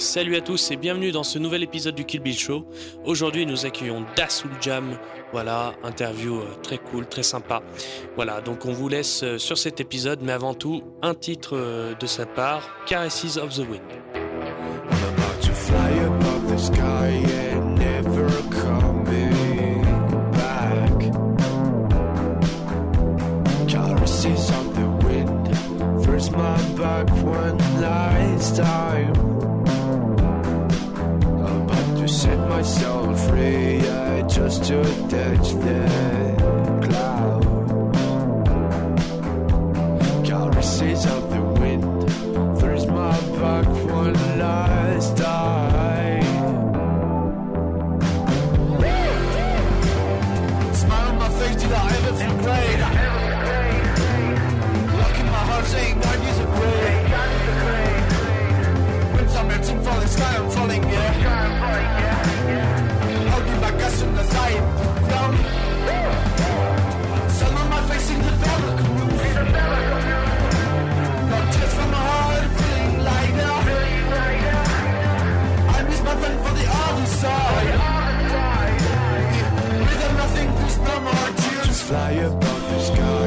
Salut à tous et bienvenue dans ce nouvel épisode du Kill Bill Show. Aujourd'hui, nous accueillons Dasul Jam. Voilà, interview euh, très cool, très sympa. Voilà, donc on vous laisse euh, sur cet épisode, mais avant tout, un titre euh, de sa part, Caresses of the Wind. Myself free, I just to touch the cloud. Caresses of fly above the sky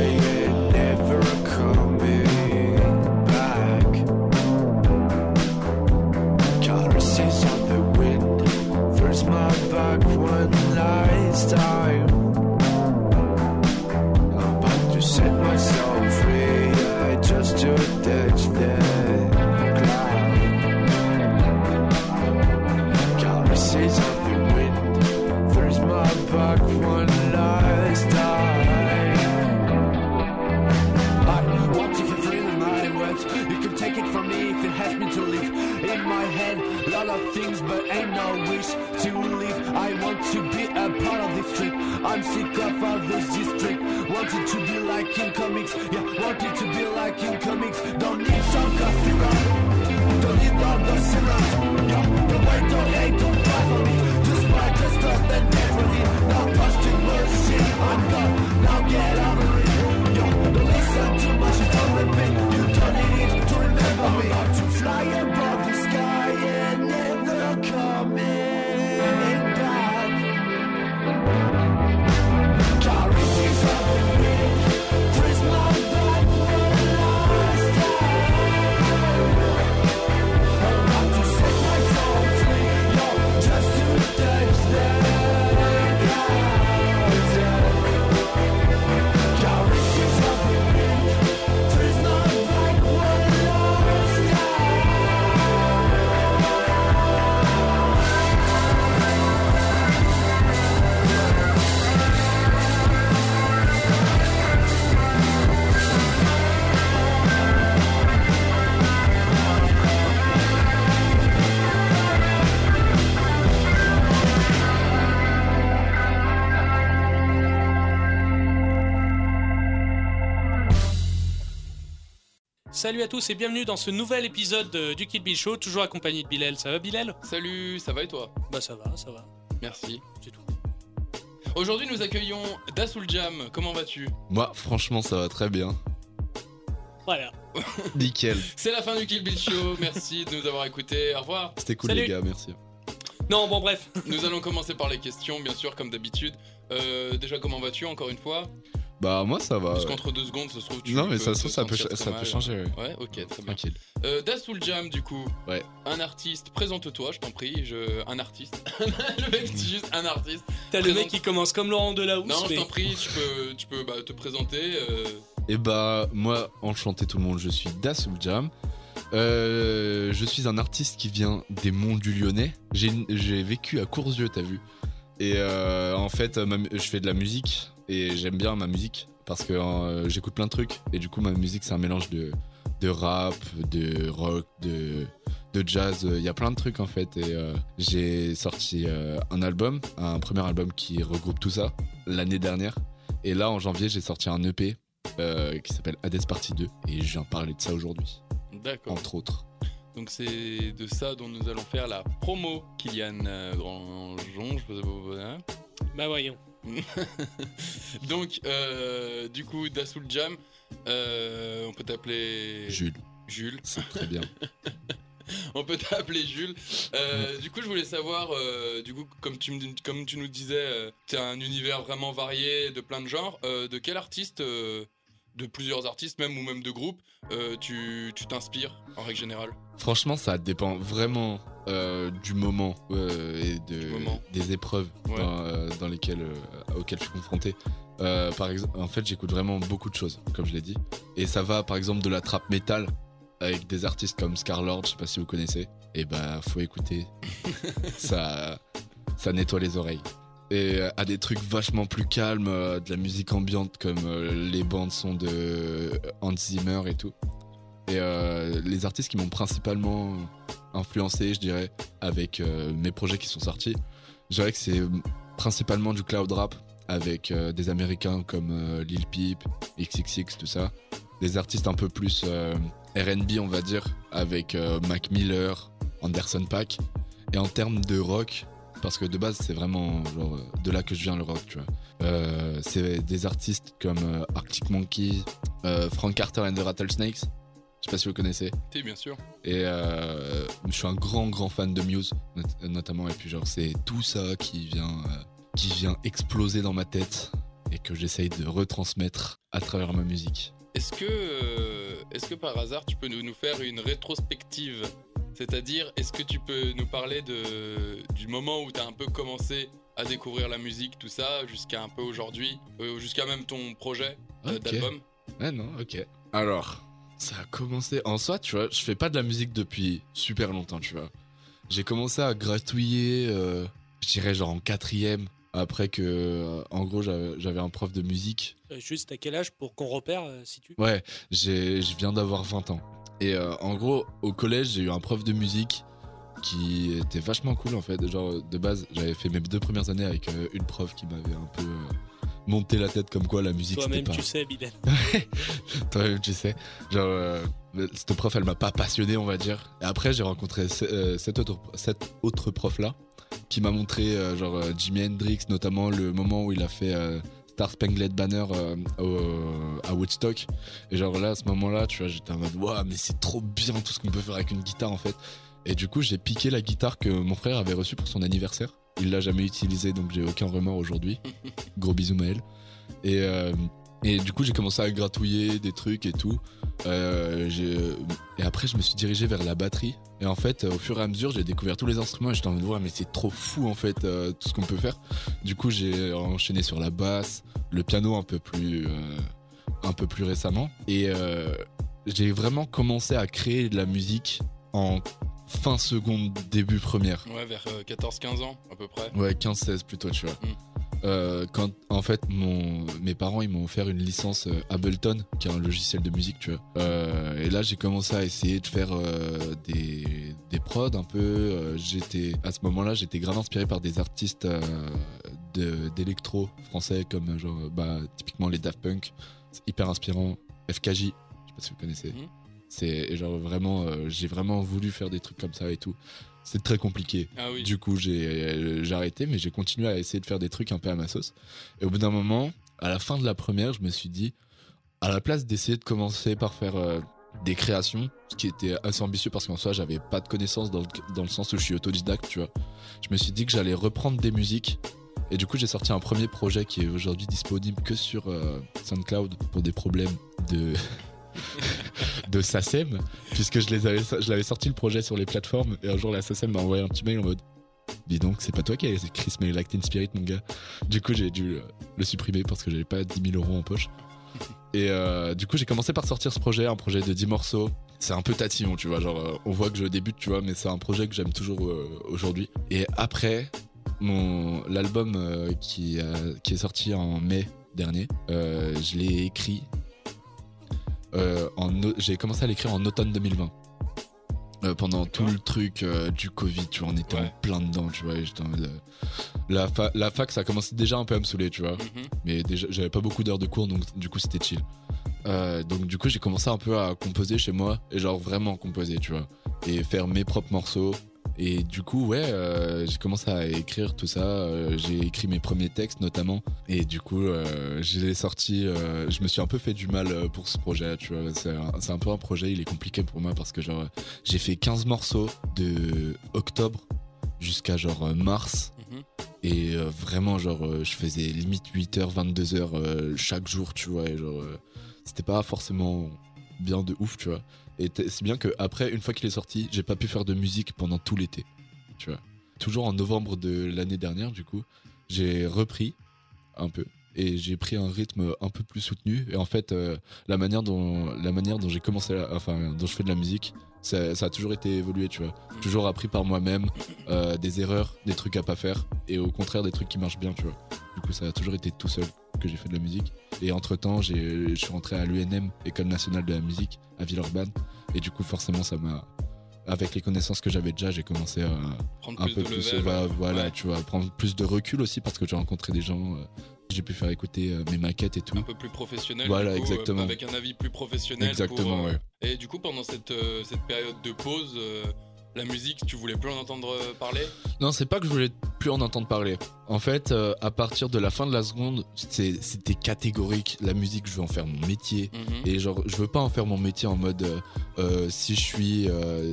I'm sick of all this district. Wanted to be like in comics, yeah. Wanted to be like in comics. Don't need some coffee, Don't need all the syrup, yeah. Don't wait, don't hate, don't cry for me. Just buy, just trust and leave. Now posting mercy, I'm done. Now get over it. Yo, don't listen too much, all repeat. You don't need it to remember me. I'm about to fly above Salut à tous et bienvenue dans ce nouvel épisode du Kill Bill Show, toujours accompagné de Bilal. Ça va Bilal? Salut, ça va et toi? Bah ça va, ça va, Merci. c'est tout. Aujourd'hui, nous accueillons Dasul Jam. Comment vas-tu? Moi, franchement, ça va très bien. Voilà. Nickel. C'est la fin du Kill Bill Show. Merci de nous avoir écoutés. Au revoir. C'était cool, Salut. les gars, merci. Non, bon bref. Nous allons commencer par les questions, bien sûr, comme d'habitude. Euh, déjà, comment vas-tu encore une fois? Bah, moi, ça va. Parce qu'entre deux secondes, ça se trouve, tu Non, mais peux ça, se trouve, ça peut, ça peut changer, ouais. Ouais, ok, très bien. Tranquille. Euh, Jam, du coup. Ouais. Un artiste, présente-toi, je t'en prie. Je... Un artiste. le mec dit juste un artiste. T'as le mec qui commence comme Laurent Delahousse. Non, je t'en prie, tu peux, tu peux bah, te présenter. euh, Et bah, moi, enchanté tout le monde, je suis Dasul Jam. Euh, je suis un artiste qui vient des monts du Lyonnais. J'ai j'ai vécu à Courzieux, t'as vu. Et euh, en fait, je fais de la musique et j'aime bien ma musique parce que euh, j'écoute plein de trucs. Et du coup, ma musique, c'est un mélange de, de rap, de rock, de, de jazz. Il y a plein de trucs en fait. Et euh, j'ai sorti euh, un album, un premier album qui regroupe tout ça l'année dernière. Et là, en janvier, j'ai sorti un EP euh, qui s'appelle Hades Partie 2 et je viens parler de ça aujourd'hui, D'accord. entre autres. Donc c'est de ça dont nous allons faire la promo, Kylian euh, Grandjean, je pas hein. Bah voyons. Donc, euh, du coup, Dasoul Jam, euh, on peut t'appeler Jules, Jules. c'est très bien. On peut t'appeler Jules. Euh, du coup, je voulais savoir, euh, du coup, comme tu, me- comme tu nous disais, tu as un univers vraiment varié de plein de genres. euh, de quel artiste, euh, de plusieurs artistes même ou même de groupes, euh, tu tu t'inspires en règle générale? Franchement, ça dépend vraiment euh, du moment euh, et de, Du moment. des épreuves Ouais. dans, euh, dans lesquelles, auxquelles je suis confronté. Par exemple, en fait, j'écoute vraiment beaucoup de choses, comme je l'ai dit. Et ça va, par exemple, de la trap metal avec des artistes comme Scarlord, je sais pas si vous connaissez. Et bah, faut écouter. ça, ça nettoie les oreilles. Et à des trucs vachement plus calmes, de la musique ambiante comme les bandes sont de Hans Zimmer et tout. Et euh, les artistes qui m'ont principalement influencé, je dirais, avec euh, mes projets qui sont sortis, je dirais que c'est principalement du cloud rap avec euh, des Américains comme Lil Peep, XXX, tout ça. Des artistes un peu plus RB, on va dire, avec Mac Miller, Anderson Paak. Et en termes de rock, parce que de base, c'est vraiment genre, de là que je viens le rock, tu vois. C'est des artistes comme Arctic Monkeys, euh, Frank Carter and the Rattlesnakes. Je sais pas si vous connaissez. T'es bien sûr. Et euh, je suis un grand grand fan de Muse not- notamment et puis genre c'est tout ça qui vient euh, qui vient exploser dans ma tête et que j'essaye de retransmettre à travers ma musique. Est-ce que, euh, est-ce que par hasard tu peux nous, nous faire une rétrospective? C'est-à-dire, est-ce que tu peux nous parler de, du moment où tu as un peu commencé à découvrir la musique, tout ça, jusqu'à un peu aujourd'hui, jusqu'à même ton projet d'album? Ouais non, OK. Alors, ça a commencé en soi, tu vois, je fais pas de la musique depuis super longtemps, tu vois. J'ai commencé à gratouiller euh, je dirais genre en quatrième après que euh, en gros j'avais un prof de musique Euh, Juste à quel âge pour qu'on repère si tu. Ouais, j'ai, je viens d'avoir 20 ans. Et en gros, au collège, j'ai eu un prof de musique qui était vachement cool en fait. Genre, de base, j'avais fait mes deux premières années avec une prof qui m'avait un peu monté la tête comme quoi la musique c'était Toi-même, pas. tu sais, Bilal. Toi-même, tu sais. Genre, euh, cette prof, elle m'a pas passionné, on va dire. Et après, j'ai rencontré euh, cette autre, cette autre prof-là qui m'a montré, euh, genre, euh, Jimi Hendrix, notamment le moment où il a fait euh, Star Spangled Banner euh, à Woodstock. Et genre là, à ce moment-là, tu vois, j'étais en mode, waouh, mais c'est trop bien tout ce qu'on peut faire avec une guitare, en fait. Et du coup, j'ai piqué la guitare que mon frère avait reçue pour son anniversaire. Il l'a jamais utilisée, donc j'ai aucun remords aujourd'hui. Gros bisous, Maël. Et, euh, et du coup, j'ai commencé à gratouiller des trucs et tout. Euh, et après, je me suis dirigé vers la batterie. Et en fait, au fur et à mesure, j'ai découvert tous les instruments et j'étais en mode, ouais, mais c'est trop fou en fait, euh, tout ce qu'on peut faire. Du coup, j'ai enchaîné sur la basse, le piano un peu plus, un peu plus récemment. Et j'ai vraiment commencé à créer de la musique en fin seconde, début première. Ouais, vers euh, 14-15 ans à peu près. Ouais, 15-16 plutôt, tu vois. Mm. Euh, quand en fait mon mes parents ils m'ont offert une licence euh, Ableton qui est un logiciel de musique tu vois Euh, et là j'ai commencé à essayer de faire euh, des des prods un peu Euh, j'étais à ce moment là j'étais grave inspiré par des artistes euh, de d'électro français comme euh, genre bah typiquement les Daft Punk c'est hyper inspirant FKJ je sais pas si vous connaissez Mhm. C'est genre vraiment euh, j'ai vraiment voulu faire des trucs comme ça et tout c'est très compliqué Ah oui. du coup, j'ai j'ai arrêté, mais j'ai continué à essayer de faire des trucs un peu à ma sauce. Et au bout d'un moment, à la fin de la première, je me suis dit, à la place d'essayer de commencer par faire euh, des créations, ce qui était assez ambitieux parce qu'en soi, j'avais pas de connaissances dans le, dans le sens où je suis autodidacte, tu vois. Je me suis dit que j'allais reprendre des musiques. Et du coup, j'ai sorti un premier projet qui est aujourd'hui disponible que sur euh, SoundCloud pour des problèmes de de SACEM, puisque je les avais, je l'avais sorti le projet sur les plateformes et un jour la SACEM m'a envoyé un petit mail en mode Dis donc, c'est pas toi qui as écrit ce mail Actin Spirit, mon gars. Du coup, j'ai dû le, supprimer parce que j'avais pas 10 000 euros en poche. Et euh, du coup, j'ai commencé par sortir ce projet, un projet de 10 morceaux. C'est un peu tatillon, tu vois. Genre, euh, on voit que je débute, tu vois, mais c'est un projet que j'aime toujours euh, aujourd'hui. Et après, mon l'album qui, qui est sorti en mai dernier, je l'ai écrit. Euh, j'ai commencé à l'écrire en automne 2020. Euh, pendant tout le truc euh, du Covid, tu vois, on était Ouais. en plein dedans, tu vois. et j'étais en mode, euh, la, fa- la fac, ça commençait déjà un peu à me saouler, tu vois. Mhm. Mais déjà, j'avais pas beaucoup d'heures de cours, donc du coup, c'était chill. Donc du coup, j'ai commencé un peu à composer chez moi, et genre vraiment composer, tu vois. Et faire mes propres morceaux, Et du coup, ouais, euh, j'ai commencé à écrire tout ça. euh, j'ai écrit mes premiers textes notamment. Et du coup, euh, je l'ai sorti. euh, je me suis un peu fait du mal pour ce projet, tu vois. C'est un, un peu un projet, il est compliqué pour moi parce que genre, j'ai fait 15 morceaux de octobre jusqu'à genre mars. Mhm. Et vraiment, genre, je faisais limite 8h, 22h euh, chaque jour, tu vois. Et genre, c'était pas forcément bien de ouf, tu vois. Et c'est bien que après, une fois qu'il est sorti, j'ai pas pu faire de musique pendant tout l'été. Toujours en novembre de l'année dernière, du coup, j'ai repris un peu et j'ai pris un rythme un peu plus soutenu. Et en fait, euh, la manière dont la manière dont j'ai commencé, enfin, dont je fais de la musique, ça, ça a toujours été évolué, tu vois. Toujours appris par moi-même, euh, des erreurs, des trucs à pas faire, et au contraire des trucs qui marchent bien, tu vois. Du coup, ça a toujours été tout seul que j'ai fait de la musique. Et entre temps, je suis rentré à l'UNM, École nationale de la musique, à Villeurbanne. Et du coup, forcément, ça m'a. Avec les connaissances que j'avais déjà, j'ai commencé à Prendre un plus peu de plus. level. voilà, ouais. voilà, Ouais. tu vois, prendre plus de recul aussi parce que j'ai rencontré des gens. euh, j'ai pu faire écouter euh, mes maquettes et tout. un peu plus professionnel. Voilà, coup, euh, exactement. avec un avis plus professionnel. Exactement, pour, euh, ouais. Et du coup, pendant cette, euh, cette période de pause, la musique, tu voulais plus en entendre euh, parler? Non, c'est pas que je voulais plus en entendre parler. En fait, euh, à partir de la fin de la seconde, c'était catégorique. La musique, je veux en faire mon métier. Mhm. Et genre, je veux pas en faire mon métier en mode euh, euh, si je suis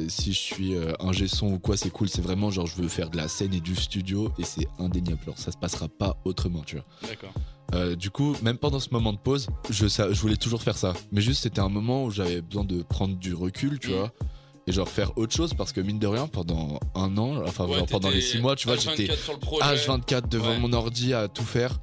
si je suis ingé son ou quoi, c'est cool. C'est vraiment genre, je veux faire de la scène et du studio et c'est indéniable. Alors, ça se passera pas autrement, tu vois. D'accord. Euh, du coup, même pendant ce moment de pause, je, voulais toujours faire ça. Mais juste, c'était un moment où j'avais besoin de prendre du recul, tu Mm. vois. Et genre faire autre chose parce que mine de rien, pendant un an, enfin Ouais, genre pendant les six mois, tu vois, j'étais H24 sur le projet. H24 devant Ouais. mon ordi à tout faire.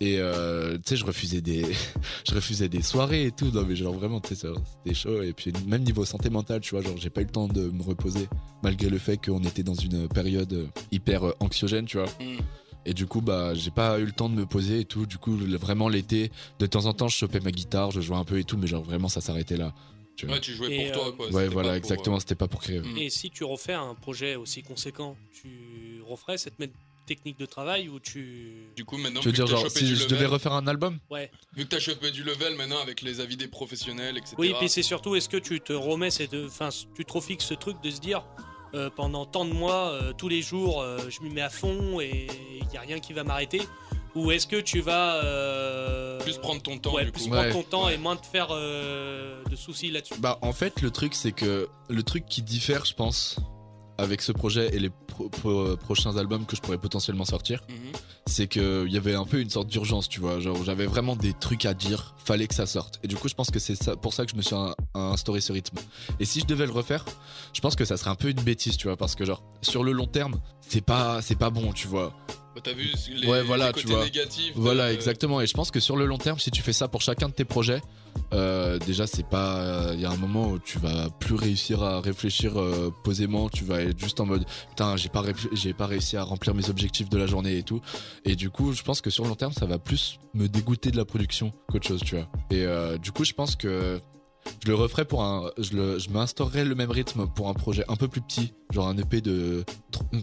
Et euh, tu sais, je refusais des, je refusais des soirées et tout. Non mais genre vraiment, tu sais, c'était chaud. Et puis même niveau santé mentale, tu vois, genre j'ai pas eu le temps de me reposer malgré le fait qu'on était dans une période hyper anxiogène, tu vois. Mhm. Et du coup, bah, j'ai pas eu le temps de me poser et tout. Du coup, vraiment l'été, de temps en temps, je chopais ma guitare, je jouais un peu et tout, mais genre vraiment, ça s'arrêtait là. Tu vois. Ouais, tu jouais Et, pour toi, euh, quoi. Ouais, voilà, exactement. C'était pas pour créer. Mm. Et si tu refais un projet aussi conséquent, tu referais cette même technique de travail ou tu. euh, Du coup, maintenant, Tu veux vu dire, que t'as genre, chopé si du je level, devais refaire un album Ouais. vu que t'as chopé du level maintenant avec les avis des professionnels, etc. Oui, puis c'est surtout, est-ce que tu te remets, cette, enfin, tu te refixes ce truc de se dire, euh, pendant tant de mois, euh, tous les jours, euh, je m'y mets à fond et il n'y a rien qui va m'arrêter Ou est-ce que tu vas. euh, plus prendre ton temps, ouais, du plus coup. prendre Ouais. ton temps Ouais. et moins te faire euh, de soucis là-dessus. Bah, en fait, le truc, c'est que le truc qui diffère, je pense, avec ce projet et les pro- pro- prochains albums que je pourrais potentiellement sortir, Mhm. C'est qu'il y avait un peu une sorte d'urgence, tu vois. Genre, j'avais vraiment des trucs à dire, fallait que ça sorte. Et du coup, je pense que c'est ça, pour ça que je me suis un- instauré ce rythme. Et si je devais le refaire, je pense que ça serait un peu une bêtise, tu vois, parce que genre, sur le long terme, c'est pas, c'est pas bon, tu vois. Bah, T'as vu les, Ouais, voilà, les tu vois. négatifs. de- Voilà, exactement. Et je pense que sur le long terme, si tu fais ça pour chacun de tes projets, euh, déjà, c'est pas. Il y a un moment où tu vas plus réussir à réfléchir euh, posément. Tu vas être juste en mode putain, j'ai pas, j'ai pas réussi à remplir mes objectifs de la journée et tout. Et du coup, je pense que sur le long terme, ça va plus me dégoûter de la production qu'autre chose, tu vois. Et euh, du coup, je pense que. Je le referais pour un. Je, le, je m'instaurerais le même rythme pour un projet un peu plus petit, genre un EP de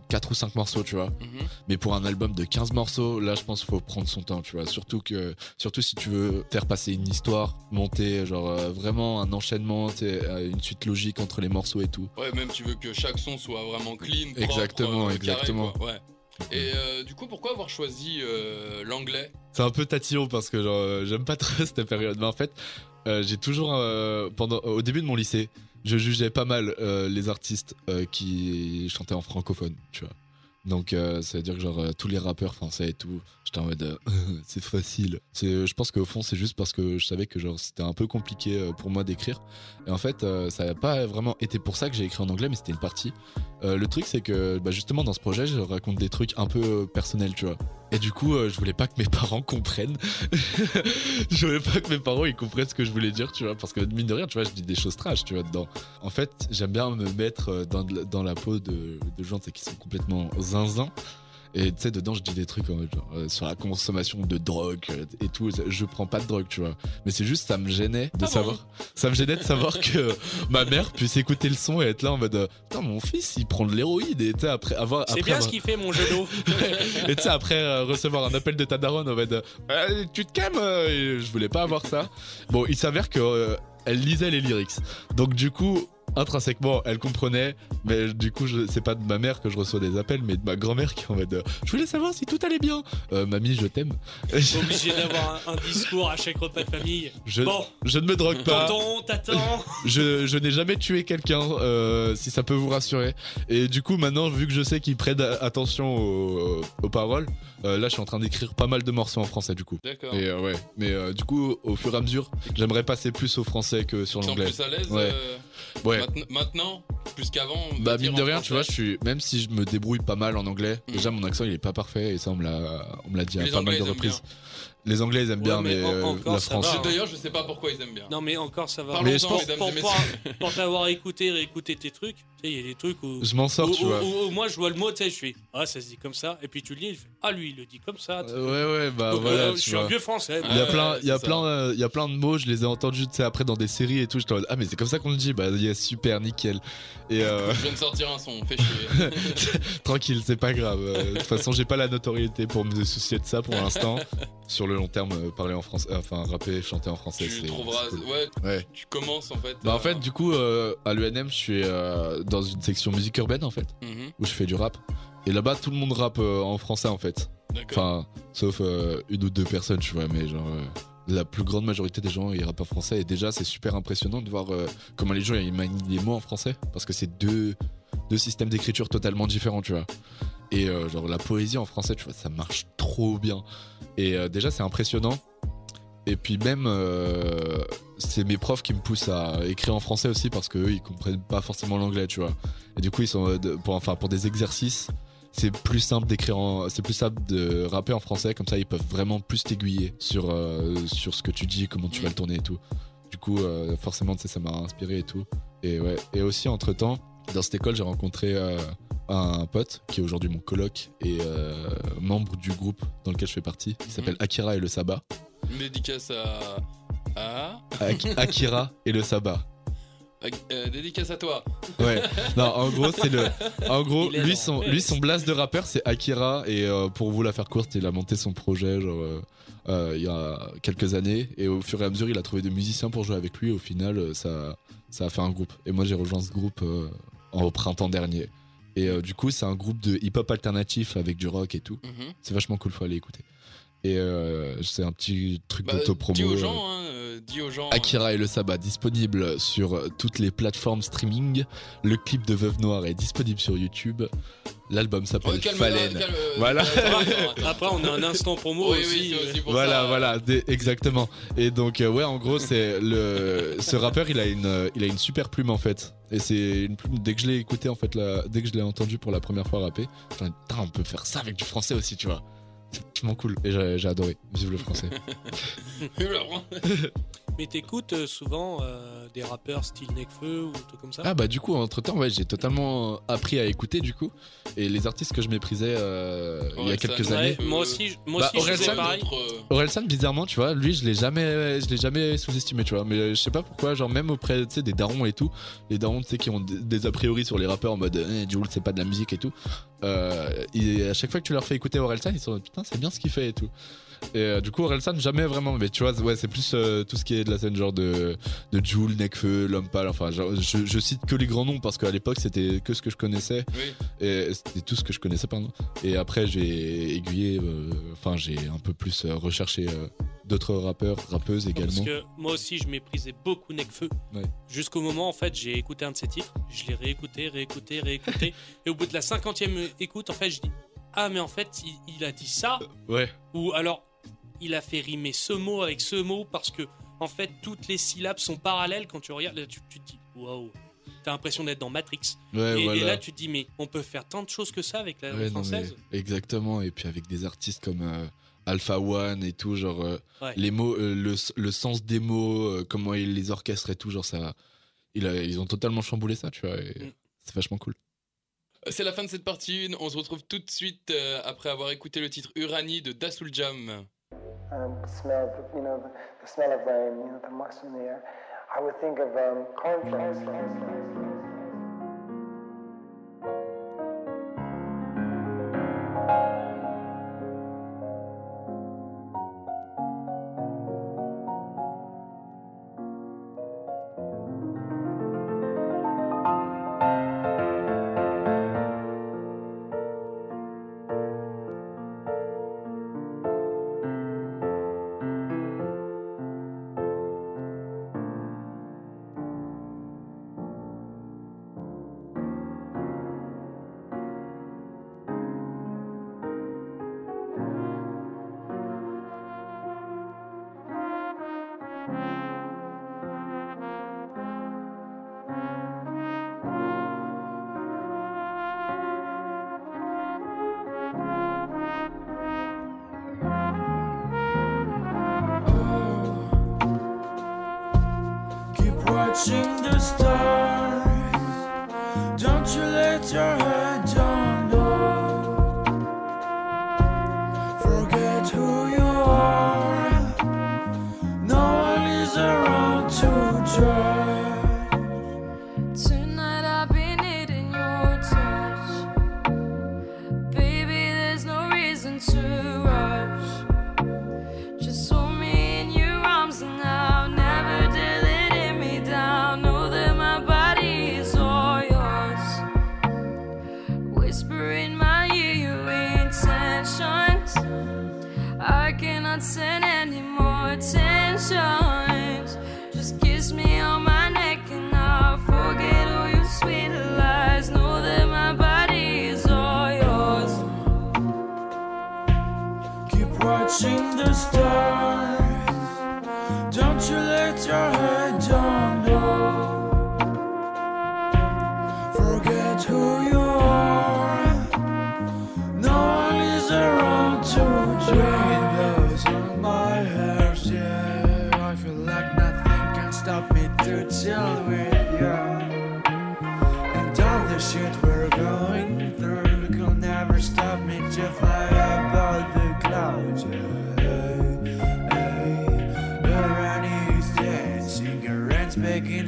4 ou 5 morceaux, tu vois. Mhm. Mais pour un album de 15 morceaux, là, je pense qu'il faut prendre son temps, tu vois. Surtout que, surtout si tu veux faire passer une histoire, monter, genre euh, vraiment un enchaînement, euh, une suite logique entre les morceaux et tout. Ouais, même tu veux que chaque son soit vraiment clean. propre, Exactement, euh, exactement. Ouais. Et euh, du coup, pourquoi avoir choisi euh, l'anglais? C'est un peu tatillon parce que euh, j'aime pas trop cette période. Mais en fait, j'ai toujours, pendant, au début de mon lycée, je jugeais pas mal les artistes qui chantaient en francophone, tu vois. Donc euh, ça veut dire que genre euh, tous les rappeurs français et tout, j'étais en mode euh, c'est facile. Je pense qu'au fond c'est juste parce que je savais que genre c'était un peu compliqué pour moi d'écrire. Et en fait ça n'a pas vraiment été pour ça que j'ai écrit en anglais, mais c'était une partie. Le truc c'est que bah, justement dans ce projet je raconte des trucs un peu personnels, tu vois. Et du coup euh, je voulais pas que mes parents comprennent. je voulais pas que mes parents ils comprennent ce que je voulais dire, tu vois, parce que mine de rien, tu vois, je dis des choses trash, tu vois, dedans. En fait, j'aime bien me mettre euh, dans, la- peau de, de gens qui sont complètement zinzin. Et tu sais, dedans, je dis des trucs genre, euh, sur la consommation de drogue euh, et tout. Je prends pas de drogue, tu vois. Mais c'est juste, ça me gênait de Ah bon savoir. Ça me gênait de savoir que ma mère puisse écouter le son et être là en mode, euh, putain, mon fils, il prend de l'héroïne. Et tu sais, après avoir. C'est bien avoir- ce qu'il fait, mon genou. et tu sais, après euh, recevoir un appel de ta daronne en mode Euh, Tu te calmes Je voulais pas avoir ça. Bon, il s'avère que elle lisait les lyrics. Donc, du coup, intrinsèquement, elle comprenait, mais du coup, je- c'est pas de ma mère que je reçois des appels, mais de ma grand-mère qui est en mode euh, Je voulais savoir si tout allait bien. Euh, mamie, je t'aime. Obligé d'avoir un, un discours à chaque repas de famille. Je, Bon, je ne me drogue pas. tonton, t'attends. Je, je n'ai jamais tué quelqu'un, euh, si ça peut vous rassurer. Et du coup, maintenant, vu que je sais qu'ils prêtent attention aux, aux paroles, euh, là, je suis en train d'écrire pas mal de morceaux en français, du coup. D'accord. Et euh, ouais, mais euh, du coup, au fur et à mesure, j'aimerais passer plus au français que sur l'anglais. plus à l'aise Ouais. Ouais. maintenant- Maintenant, plus qu'avant Bah mine de en rien, tu vois, je suis même si je me débrouille pas mal en anglais, Mm. déjà mon accent il est pas parfait et ça on me l'a on me l'a dit à Les pas Anglais, mal de reprises. Les Anglais ils aiment Ouais, bien mais mais, en- euh, la France. Je- D'ailleurs, je sais pas pourquoi ils aiment bien. Non, mais encore, ça va. Mais je pense- pour, pour- pour t'avoir écouté, réécouté tes trucs, tu sais, il y a des trucs où. je m'en sors, où- tu où- vois. où- où moi, je vois le mot, tu sais, je fais Ah, ça se dit comme ça. Et puis tu le lis, il fait Ah, lui, il le dit comme ça. Euh, ouais ouais bah Donc, voilà, euh, tu je suis un vieux français. Il y a plein, il y a plein, euh, il y a plein de mots. Je les ai entendus, tu sais, après dans des séries et tout. J'étais en mode, ah mais c'est comme ça qu'on le dit. Bah yes, super, nickel. Et euh, Je viens de sortir un son, fais chier. tranquille, c'est pas grave. De toute façon, j'ai pas la notoriété pour me soucier de ça pour l'instant. Sur le long terme, euh, parler en français, enfin rapper, chanter en français, tu trouveras. cool. Ouais, Ouais. tu commences en fait. Bah en euh, fait, du coup, euh, à l'UNM, je suis euh, dans une section musique urbaine en fait, mhm, où je fais du rap. Et là-bas, tout le monde rappe euh, en français en fait. Enfin, sauf euh, une ou deux personnes, tu vois, mais genre. euh, la plus grande majorité des gens ils rappent en français et déjà c'est super impressionnant de voir euh, comment les gens ils manient les mots en français parce que c'est deux, deux systèmes d'écriture totalement différents tu vois et euh, genre la poésie en français tu vois ça marche trop bien. Et euh, déjà c'est impressionnant. Et puis même euh, c'est mes profs qui me poussent à écrire en français aussi parce que eux ils comprennent pas forcément l'anglais tu vois. Et du coup ils sont pour enfin pour des exercices c'est plus simple d'écrire c'est plus simple de rapper en français. Comme ça ils peuvent vraiment plus t'aiguiller sur sur ce que tu dis comment tu vas le tourner et tout. Du coup forcément ça m'a inspiré et tout. Et ouais. Et aussi entre temps dans cette école j'ai rencontré un pote qui est aujourd'hui mon coloc et euh, membre du groupe dans lequel je fais partie qui s'appelle Akira et le Sabbat dédicace à. à... Ak- Akira et le Sabbat euh, dédicace à toi. Ouais. Non, en gros, c'est le. En gros, lui son, lui, son blast de rappeur, c'est Akira. Et euh, pour vous la faire courte, il a monté son projet genre, euh, il y a quelques années. Et au fur et à mesure, il a trouvé des musiciens pour jouer avec lui. Au final, ça, ça a fait un groupe. Et moi, j'ai rejoint ce groupe en- au printemps dernier. Et euh, du coup, c'est un groupe de hip-hop alternatif avec du rock et tout. Mhm. C'est vachement cool, faut aller écouter. Et euh, c'est un petit truc Bah, d'auto-promo. dis aux gens, hein, euh, dis aux gens. Akira et le sabbat disponible sur toutes les plateformes streaming. Le clip de Veuve Noire est disponible sur YouTube. L'album Oh, s'appelle Phalène. calme, euh, Voilà. Après, on a un instant promo Oui, aussi. c'est aussi pour Voilà, ça. voilà, exactement. Et donc, euh, ouais, en gros, c'est le ce rappeur, il a une, euh, il a une super plume en fait. Et c'est une plume. Dès que je l'ai écouté en fait, dès que je l'ai entendu pour la première fois rapper, Putain, on peut faire ça avec du français aussi, tu vois. C'est vachement cool. Et j'ai adoré. Vive le français. Mais t'écoutes euh, souvent euh, des rappeurs style Necfeu ou trucs comme ça Ah bah du coup entre temps ouais j'ai totalement appris à écouter du coup et les artistes que je méprisais euh, il y a quelques ouais. années Ouais, moi aussi, je- moi Bah, aussi je faisais Orelsan, pareil. d'autres, euh, Orelsan bizarrement tu vois lui je l'ai jamais je l'ai jamais sous-estimé tu vois mais je sais pas pourquoi genre même auprès tu sais des darons et tout les darons tu sais qui ont des, a priori sur les rappeurs en mode eh, Jul c'est pas de la musique et tout euh, et à chaque fois que tu leur fais écouter Orelsan ils sont en mode, putain c'est bien ce qu'il fait et tout et euh, du coup Orelsan jamais vraiment mais tu vois ouais c'est plus euh, tout ce qui est de la scène genre de de Jul Nekfeu L'Homme Pâle enfin genre, je, je cite que les grands noms parce qu'à l'époque c'était que ce que je connaissais oui. et c'était tout ce que je connaissais pardon et après j'ai aiguillé euh, enfin j'ai un peu plus recherché d'autres rappeurs rappeuses Parce également que moi aussi, je méprisais beaucoup Necfeu. Ouais. Jusqu'au moment, en fait, j'ai écouté un de ses titres, je l'ai réécouté, réécouté, réécouté. et au bout de la cinquantième écoute, en fait, je dis Ah, mais en fait, il, il a dit ça. ouais Ou alors, il a fait rimer ce mot avec ce mot parce que, en fait, toutes les syllabes sont parallèles quand tu regardes. Là, tu, tu te dis Waouh, t'as l'impression d'être dans Matrix. ouais et, voilà et là, tu te dis Mais on peut faire tant de choses que ça avec la langue Ouais, non, française. exactement et puis avec des artistes comme euh, Alpha One et tout genre euh, Ouais. les mots euh, le, le sens des mots euh, comment ils les orchestrent et tout genre ça il a- ils ont totalement chamboulé ça tu vois et Mm. c'est vachement cool C'est la fin de cette partie 1. On se retrouve tout de suite euh, après avoir écouté le titre Urani de Dasul Jam. Um, smell, you know, the, the smell of rain, you know, the moss in the air. I would think of um, cornflakes.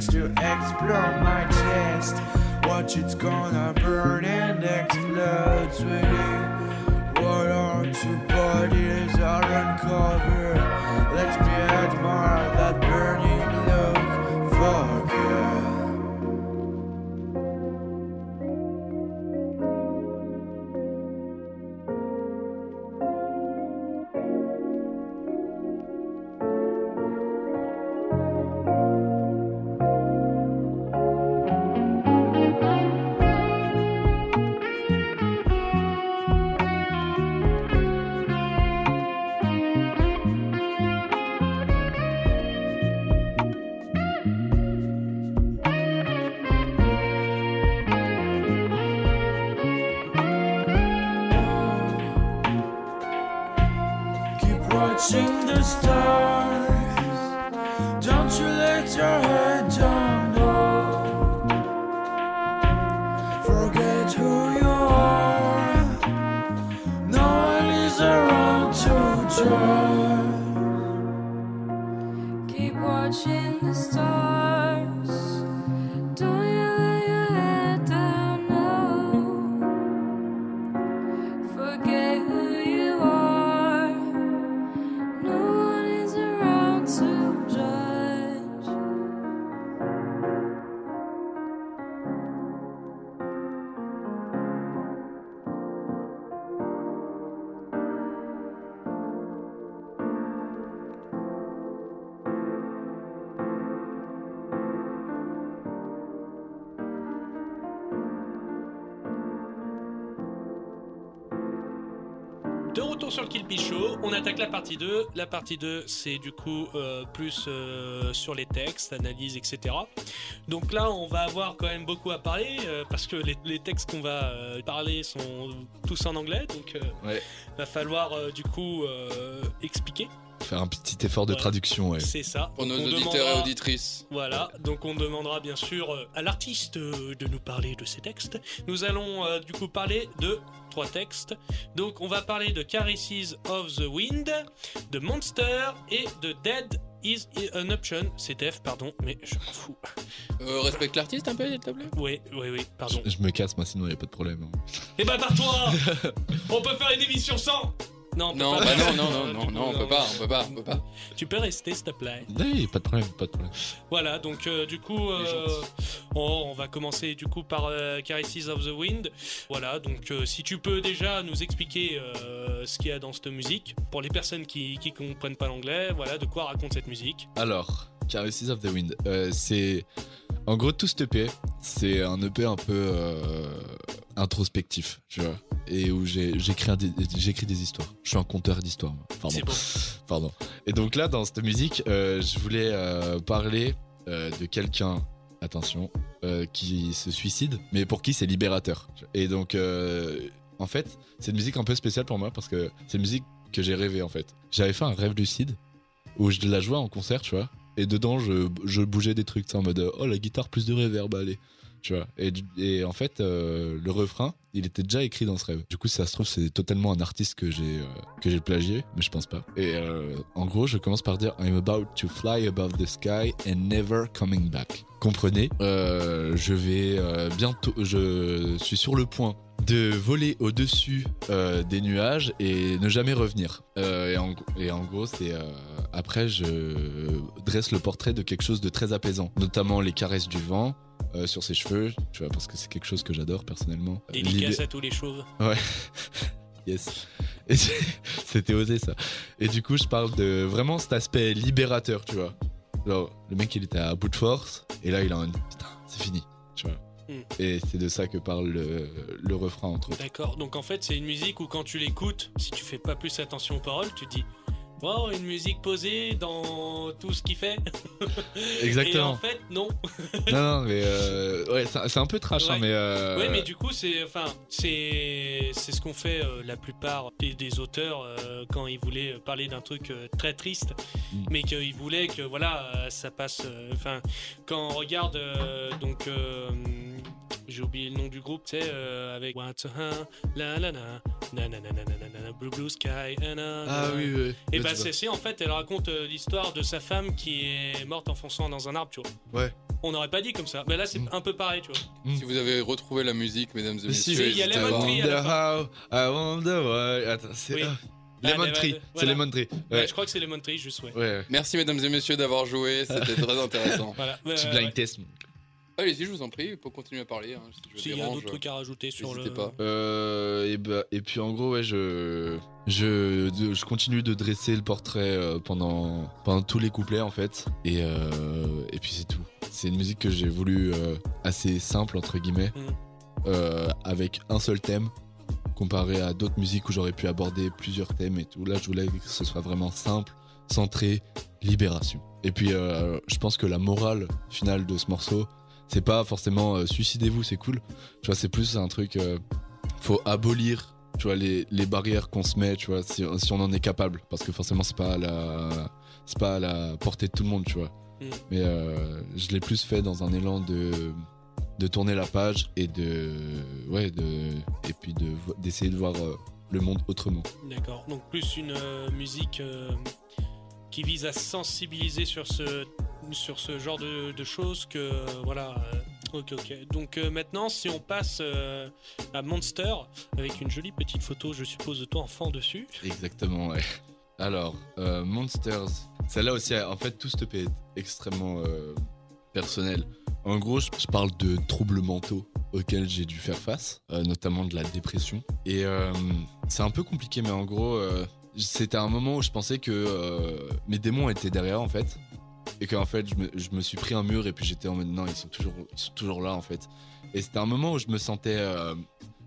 Begins to explore my chest. Watch it's gonna burn and explode, sweetie. What our two bodies are uncovered. Watching the stars. 2. La partie 2, c'est du coup euh, plus euh, sur les textes, analyse, etc. Donc là, on va avoir quand même beaucoup à parler euh, parce que les, les textes qu'on va parler sont tous en anglais. Donc Ouais. va falloir du coup expliquer. Faire un petit effort de Ouais. traduction, ouais. C'est ça. Pour nos on auditeurs demandera- et auditrices. Voilà, donc on demandera bien sûr euh, à l'artiste euh, de nous parler de ces textes. Nous allons euh, du coup parler de trois textes. Donc on va parler de Caresses of the Wind, de Monster et de Dead is an Option. C'est F, pardon, mais je m'en fous. Euh, respecte l'artiste un peu, s'il te plaît? Oui, oui, oui, pardon. Je me casse, moi, sinon, il a pas de problème. hein. Eh ben, par toi On peut faire une émission sans Non, on peut Non, pas. bah non, non, non, non, non, on peut pas, on peut pas, on peut pas. Tu peux rester, s'il te plaît. Oui, pas de problème, pas de problème. Voilà, donc euh, du coup, euh, on, on va commencer du coup par euh, Caresses of the Wind. Voilà, donc euh, si tu peux déjà nous expliquer euh, ce qu'il y a dans cette musique, pour les personnes qui qui comprennent pas l'anglais, voilà, de quoi raconte cette musique. Alors, Caresses of the Wind, euh, c'est. En gros, tout cet EP, c'est un EP un peu euh, introspectif, tu vois. Et où j'écris des- des histoires. Je suis un conteur d'histoires. moi. Pardon. C'est bon. Pardon. Et donc là, dans cette musique, euh, je voulais euh, parler de quelqu'un, attention, qui se suicide, mais pour qui c'est libérateur. Et donc, en fait, c'est une musique un peu spéciale pour moi parce que c'est une musique que j'ai rêvé en fait. J'avais fait un rêve lucide où je la jouais en concert, tu vois. Et dedans, je, bougeais des trucs, en mode oh la guitare plus de reverb, allez. Et, en fait, euh, le refrain, il était déjà écrit dans ce rêve. Du coup, si ça se trouve, c'est totalement un artiste que j'ai euh, plagié, mais je pense pas. Et euh, en gros, je commence par dire I'm about to fly above the sky and never coming back. Comprenez, je vais bientôt, je suis sur le point de voler au-dessus des nuages et ne jamais revenir. Et, en, gros, c'est après, je dresse le portrait de quelque chose de très apaisant, notamment les caresses du vent euh, sur ses cheveux, tu vois, parce que c'est quelque chose que j'adore personnellement. Dédicace Libé- à tous les chauves. Yes. Et c'est- C'était osé ça. Et du coup, je parle de vraiment cet aspect libérateur, tu vois. Genre, le mec, il était à bout de force, et là, il a un putain, c'est fini, tu vois. Hmm. Et c'est de ça que parle le, le refrain, entre autres. D'accord. Donc en fait, c'est une musique où quand tu l'écoutes, si tu fais pas plus attention aux paroles, tu dis Une musique posée dans tout ce qu'il fait. Et Exactement. en fait, non. non, non, mais euh, ouais, c'est un peu trash, hein, mais. euh, Ouais, mais du coup, c'est enfin, c'est c'est ce qu'ont fait euh, la plupart des, des auteurs euh, quand ils voulaient parler d'un truc euh, très triste, Mm. mais qu'ils voulaient que voilà, ça passe. Enfin, quand on regarde donc. J'ai oublié le nom du groupe, tu sais, euh, avec What's a la la la, na na na na na na na, Blue Blue Sky, na, na, Ah oui, oui. Et bah c'est en fait, elle raconte euh, l'histoire de sa femme qui est morte en fonçant dans un arbre, tu vois. Ouais. On n'aurait pas dit comme ça. Mais là, c'est Mm. un peu pareil, tu vois. Si vous avez retrouvé la musique, mesdames et Mais si, messieurs, il y a Lemon. Tree la Wonder how, I wonder why. Attends, c'est. Oui. ah, Ah, Lemon Tree, voilà. c'est Lemon Tree. Ouais, Ouais. je crois que c'est Lemon Tree, juste, ouais. Ouais. Merci mesdames et messieurs d'avoir joué, c'était très intéressant. Voilà. Petit Euh, blind ouais. test. Allez-y, je vous en prie, pour continuer à parler. hein, si S'il y a d'autres trucs à rajouter sur le. pas. Euh, et, bah, et puis en gros, ouais, je, je, de- je continue de dresser le portrait euh, pendant, pendant tous les couplets en fait. Et, euh, et puis c'est tout. C'est une musique que j'ai voulu euh, assez simple, entre guillemets, euh, avec un seul thème, comparé à d'autres musiques où j'aurais pu aborder plusieurs thèmes et tout. Là, je voulais que ce soit vraiment simple, centré, libération. Et puis, euh, je pense que la morale finale de ce morceau, c'est pas forcément euh, suicidez-vous, c'est cool. Tu vois, c'est plus un truc. euh, faut abolir, tu vois, les, les barrières qu'on se met, tu vois, si, si on en est capable. Parce que forcément, c'est pas à la, c'est pas à la portée de tout le monde, tu vois. Mm. Mais euh, je l'ai plus fait dans un élan de, de tourner la page et de, ouais, de, et puis de, d'essayer de voir euh, le monde autrement. D'accord. Donc, plus une musique qui vise à sensibiliser sur ce, sur ce genre de, choses que. voilà. euh, Ok, ok. Donc euh, maintenant, si on passe euh, à Monster, avec une jolie petite photo, je suppose, de toi enfant dessus. Exactement, ouais. Alors, Monsters, celle-là aussi, en fait, tout ce est extrêmement personnel. En gros, je, parle de troubles mentaux auxquels j'ai dû faire face, notamment de la dépression. Et c'est un peu compliqué, mais en gros, c'était un moment où je pensais que euh, mes démons étaient derrière, en fait. Et qu'en fait, je me, suis pris un mur et puis j'étais en mode non, ils sont toujours, ils sont toujours là, en fait. Et c'était un moment où je me sentais. euh,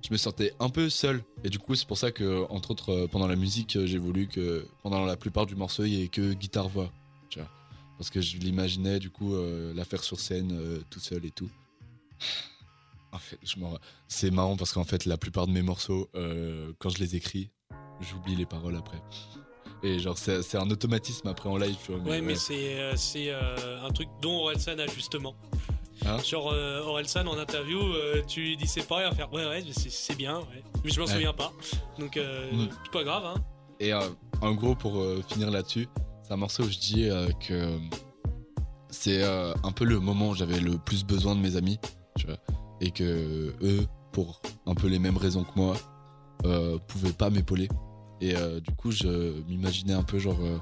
je me sentais un peu seul. Et du coup, c'est pour ça que, entre autres, euh, pendant la musique, j'ai voulu que, pendant la plupart du morceau, il y ait que guitare-voix. Tu vois. Parce que je l'imaginais, du coup, euh, la faire sur scène tout seul et tout. En fait, je c'est marrant parce qu'en fait, la plupart de mes morceaux, quand je les écris, j'oublie les paroles après. Et genre, c'est un automatisme après en live, tu vois. Ouais, mais c'est euh, c'est euh, un truc dont Orelsan a justement. Hein Sur euh, Orelsan en interview, euh, tu lui dis c'est pareil à faire. Ouais, ouais, c'est- bien, ouais. Mais je m'en Ouais. souviens pas. Donc, euh, Mm. c'est pas grave, hein. Et en gros, pour finir là-dessus, c'est un morceau où je dis que c'est un peu le moment où j'avais le plus besoin de mes amis, tu vois, et que eux, pour un peu les mêmes raisons que moi, pouvaient pas m'épauler. Et euh, du coup, je m'imaginais un peu genre euh,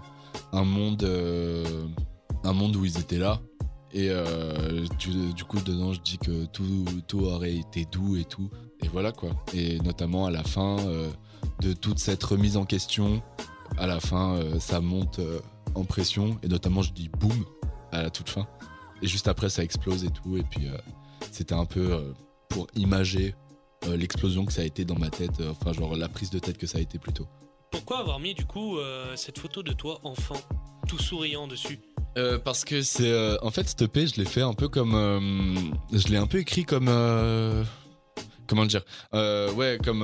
un monde, euh, un monde où ils étaient là. Et du, coup, dedans, je dis que tout, tout aurait été doux et tout. Et voilà quoi. Et notamment à la fin. de toute cette remise en question. À la fin, ça monte en pression et notamment je dis boum à la toute fin. Et juste après, ça explose et tout. Et puis, c'était un peu pour imager l'explosion que ça a été dans ma tête. Enfin, genre la prise de tête que ça a été plutôt. Pourquoi avoir mis du coup euh, cette photo de toi enfant, tout souriant dessus? Euh, parce que c'est euh, en fait cette EP je l'ai fait un peu comme je l'ai un peu écrit comme comment dire? Ouais comme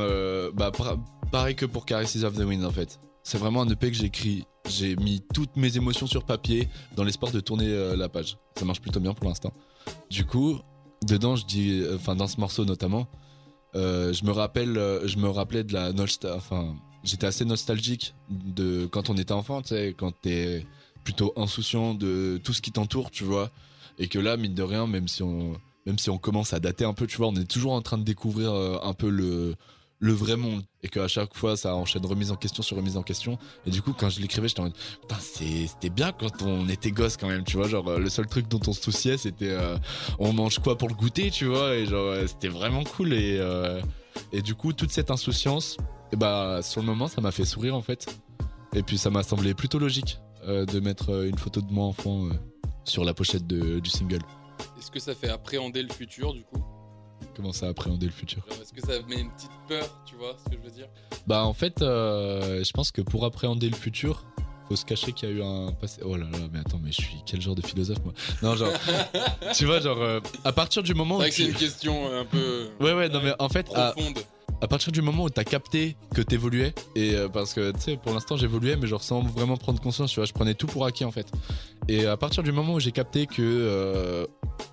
bah par- pareil que pour Caresses of the Wind en fait C'est vraiment un EP que j'ai écrit. J'ai mis toutes mes émotions sur papier dans l'espoir de tourner la page. Ça marche plutôt bien pour l'instant. Du coup, dedans, je dis, enfin dans ce morceau notamment, je me rappelle, je me rappelais de la nostalgie. Enfin, j'étais assez nostalgique de quand on était enfant, tu sais, quand t'es plutôt insouciant de tout ce qui t'entoure, tu vois, et que là, mine de rien, même si on, même si on commence à dater un peu, tu vois, on est toujours en train de découvrir euh, un peu le le vrai monde. Et qu'à chaque fois ça enchaîne remise en question sur remise en question. Et du coup quand je l'écrivais j'étais en mode putain c'était bien quand on était gosse quand même tu vois. Genre le seul truc dont on se souciait c'était euh, on mange quoi pour le goûter tu vois. Et genre c'était vraiment cool. Et euh, et du coup toute cette insouciance et bah sur le moment ça m'a fait sourire en fait. Et puis ça m'a semblé plutôt logique euh, de mettre euh, une photo de moi enfant euh, sur la pochette de- du single. Est-ce que ça fait appréhender le futur du coup? Comment ça appréhender le futur? Est-ce que ça met une petite peur, tu vois ce que je veux dire? Bah en fait, euh, je pense que pour appréhender le futur, faut se cacher qu'il y a eu un passé. Oh là là, mais attends, mais je suis quel genre de philosophe moi? Non, genre, tu vois, genre, euh, à partir du moment C'est où vrai que c'est tu... une question un peu Ouais, ouais, non, mais en fait, à. À partir du moment où t'as capté que t'évoluais, et euh, parce que, tu sais, pour l'instant, j'évoluais, mais genre sans vraiment prendre conscience, tu vois, je prenais tout pour acquis, en fait. Et à partir du moment où j'ai capté que euh,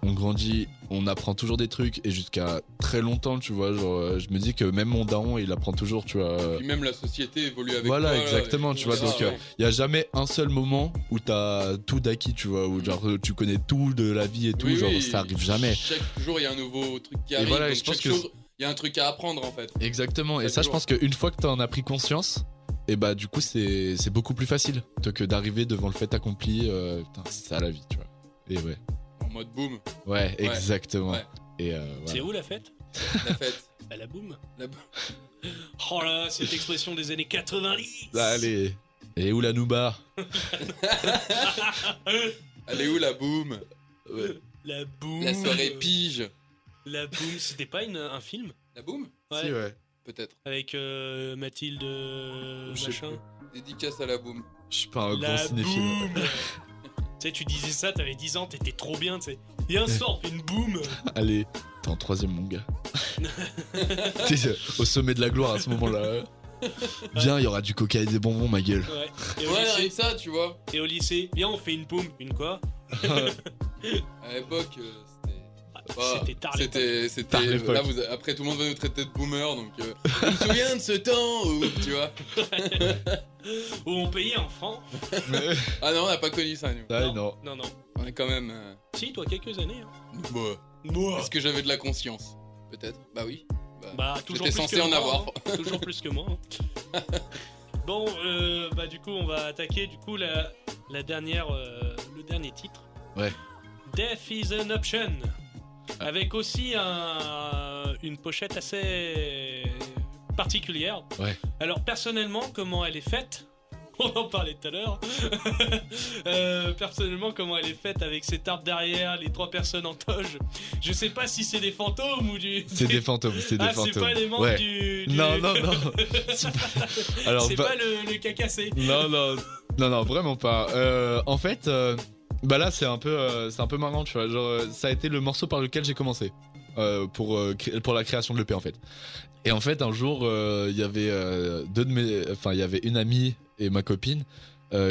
on grandit, on apprend toujours des trucs, et jusqu'à très longtemps, tu vois, genre, euh, je me dis que même mon daron, il apprend toujours, tu vois. Puis même la société évolue avec Voilà, toi, exactement, et tu vois, donc, ouais. Il y a jamais un seul moment où t'as tout d'acquis, tu vois, où genre tu connais tout de la vie et tout, Oui, genre oui, ça arrive jamais. Chaque jour, il y a un nouveau truc qui Et arrive. voilà, donc je pense chaque que jour, il y a un truc à apprendre en fait. Exactement, et ça je pense qu'une fois que t'en as pris conscience, et bah du coup c'est c'est beaucoup plus facile que d'arriver devant le fait accompli, euh, putain, c'est ça la vie, tu vois. Et ouais, En mode boom, ouais, exactement. ouais. Et euh, C'est où la fête? La fête. À la boum. La- Oh là, cette expression des années 90 Allez, et où la nouba? Elle est où la boom La boum La soirée pige. La boum, c'était pas une- un film La boom Ouais, Si, ouais. Peut-être. avec euh, Mathilde euh, Je sais machin. Dédicace à la boom. Je suis pas un grand La cinéphile. Tu sais, tu disais ça, t'avais 10 ans, t'étais trop bien, tu sais. Et un soir, on fait une boum Allez, t'es en troisième mon gars. T'es euh, au sommet de la gloire à ce moment-là. Viens, il y aura du coca et des bonbons, ma gueule. Ouais. Et au, Ouais, lycée, ça, tu vois. et au lycée, viens, on fait une boum. Une quoi À l'époque, euh, Bah, C'était tard. C'était, c'était. Tard l'époque. Là, vous, après, tout le monde va nous traiter de boomer, donc. euh, je me souviens de ce temps où, tu vois. Où on payait en francs. Mais- Ah non, on n'a pas connu ça, nous. Ah, non. Non, non. On est quand même. euh, Si, toi, quelques années. Hein. bah, Moi Est-ce que j'avais de la conscience Peut-être? Bah oui. Bah, Bah, toujours J'étais plus censé que en moi, avoir. hein. Toujours plus que moi. hein. bon, euh, bah du coup, on va attaquer du coup la, la dernière, euh, le dernier titre. Ouais. Death is an option. Avec aussi un- une pochette assez particulière. Ouais. Alors personnellement, comment elle est faite on en parlait tout à l'heure. Euh, personnellement, comment elle est faite avec cet arbre derrière, les trois personnes en toge. Je sais pas si c'est des fantômes ou du. C'est des fantômes, c'est des Ah, c'est fantômes. pas les membres ouais. du, du- Non, non, non. C'est pas- Alors, c'est bah- pas le, le cacassé. Non, non, non, non, vraiment pas. Euh, en fait, euh, bah là, c'est un peu, euh, c'est un peu marrant, tu vois. Genre, euh, ça a été le morceau par lequel j'ai commencé euh, pour pour la création de l'EP en fait. Et en fait, un jour, il y avait deux de mes, enfin, il y avait une amie et ma copine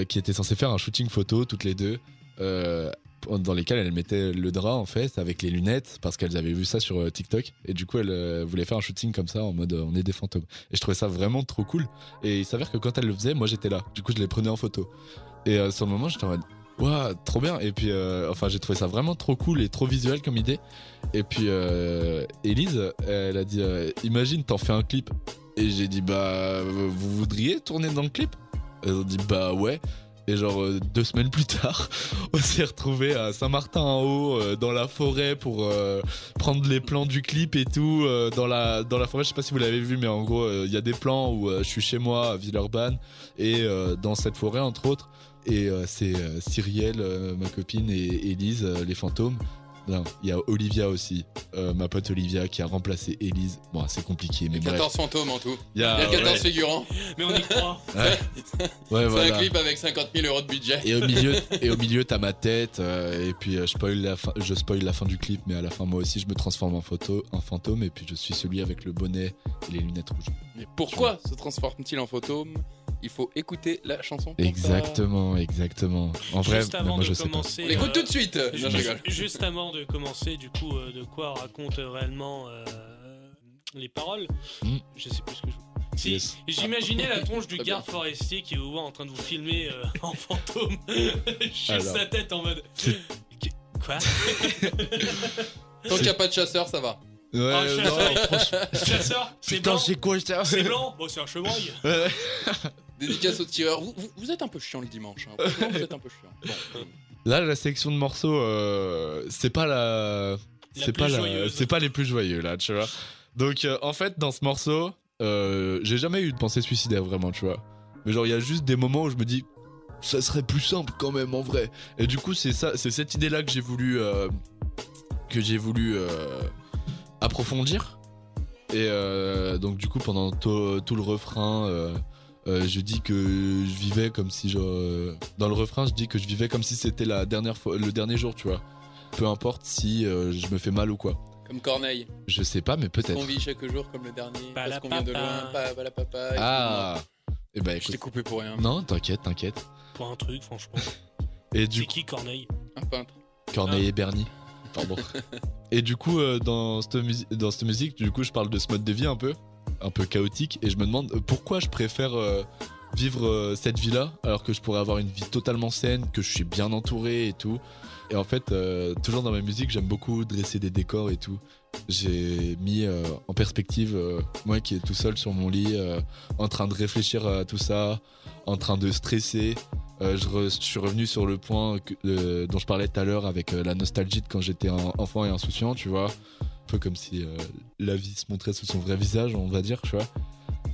qui étaient censées faire un shooting photo toutes les deux. dans lesquelles elles mettaient le drap en fait avec les lunettes parce qu'elles avaient vu ça sur TikTok et du coup elles voulaient faire un shooting comme ça en mode on est des fantômes et je trouvais ça vraiment trop cool et il s'avère que quand elle le faisait, moi j'étais là. Du coup, je les prenais en photo. Et sur le moment, j'étais en mode, waouh, trop bien. Et puis, euh, enfin, j'ai trouvé ça vraiment trop cool et trop visuel comme idée. Et puis, euh, Elise, elle a dit, euh, imagine, t'en fais un clip. Et j'ai dit, bah, vous voudriez tourner dans le clip? Elles ont dit, bah ouais. Et genre euh, deux semaines plus tard, on s'est retrouvé à Saint-Martin-en-Haut, dans la forêt, pour prendre les plans du clip et tout. dans, la, dans la forêt, je sais pas si vous l'avez vu, mais en gros, il y a des plans où je suis chez moi à Villeurbanne et dans cette forêt, entre autres. Et euh, c'est euh, Cyrielle, euh, ma copine, et Élise, euh, les fantômes. Non, il y a Olivia aussi, euh, ma pote Olivia, qui a remplacé Élise. Bon, c'est compliqué, mais bref. 14 fantômes en tout. Il y Il a, y a 14 ouais, figurants. Mais on y croit. ouais, ouais, C'est voilà. un clip avec 50 000 euros de budget. Et au milieu, et au milieu, t'as ma tête. euh, et puis, euh, je spoil la fin, je spoil la fin du clip, mais à la fin, moi aussi, je me transforme en photo, en fantôme. Et puis, je suis celui avec le bonnet et les lunettes rouges. Mais pourquoi se transforme-t-il en fantôme? Il faut écouter la chanson. pour ça. Exactement, exactement. En vrai, Juste mais avant moi de je sais pas. On l'écoute tout de suite. Non, ju- je rigole. Juste avant de commencer, du coup, euh, de quoi racontent réellement euh, les paroles Mm. Je sais plus ce que je. Si, Yes. j'imaginais la tronche du garde forestier qui vous voit en train de vous filmer euh, en fantôme. Juste Alors. sa tête en mode. Quoi Tant qu'il n'y a pas de chasseur, ça va. Ouais, Ah, chasseur. Chasseur C'est blanc c'est quoi ça C'est blanc Bon, c'est un chevreuil. Dédicace aux tireurs. Vous, vous- vous êtes un peu chiant le dimanche. hein. Vous êtes un peu chiant. Bon. Là, la sélection de morceaux, euh, c'est pas la, c'est pas la, joyeuse. c'est pas les plus joyeux là, tu vois. Donc, euh, en fait, dans ce morceau, euh, j'ai jamais eu de pensée suicidaire vraiment, tu vois. Mais genre, il y a juste des moments où je me dis, ça serait plus simple quand même en vrai. Et du coup, c'est ça, c'est cette idée-là que j'ai voulu, que j'ai voulu approfondir. Et donc, du coup, pendant tout, tout le refrain. Euh, je dis que je vivais comme si genre euh, dans le refrain je dis que je vivais comme si c'était la dernière fois le dernier jour tu vois peu importe si euh, je me fais mal ou quoi Comme Corneille. je sais pas mais peut-être On vit chaque jour comme le dernier. Pas parce qu'on vient de loin. Pas, pas la papa. ah et ben Je t'ai écoute coupé pour rien. non t'inquiète t'inquiète Pour un truc, franchement. et du C'est coup qui Corneille? Un peintre. Corneille et Bernie pardon et du coup euh, dans cette musique dans cette musique du coup je parle de ce mode de vie un peu un peu chaotique et je me demande euh, pourquoi je préfère euh, vivre euh, cette vie là alors que je pourrais avoir une vie totalement saine que je suis bien entouré et tout. Et en fait toujours dans ma musique j'aime beaucoup dresser des décors et tout. J'ai mis en perspective moi qui est tout seul sur mon lit en train de réfléchir à tout ça en train de stresser. Je, suis revenu sur le point dont je parlais tout à l'heure avec la nostalgie de quand j'étais enfant et insouciant, tu vois. Peu comme si euh, la vie se montrait sous son vrai visage, on va dire, tu vois.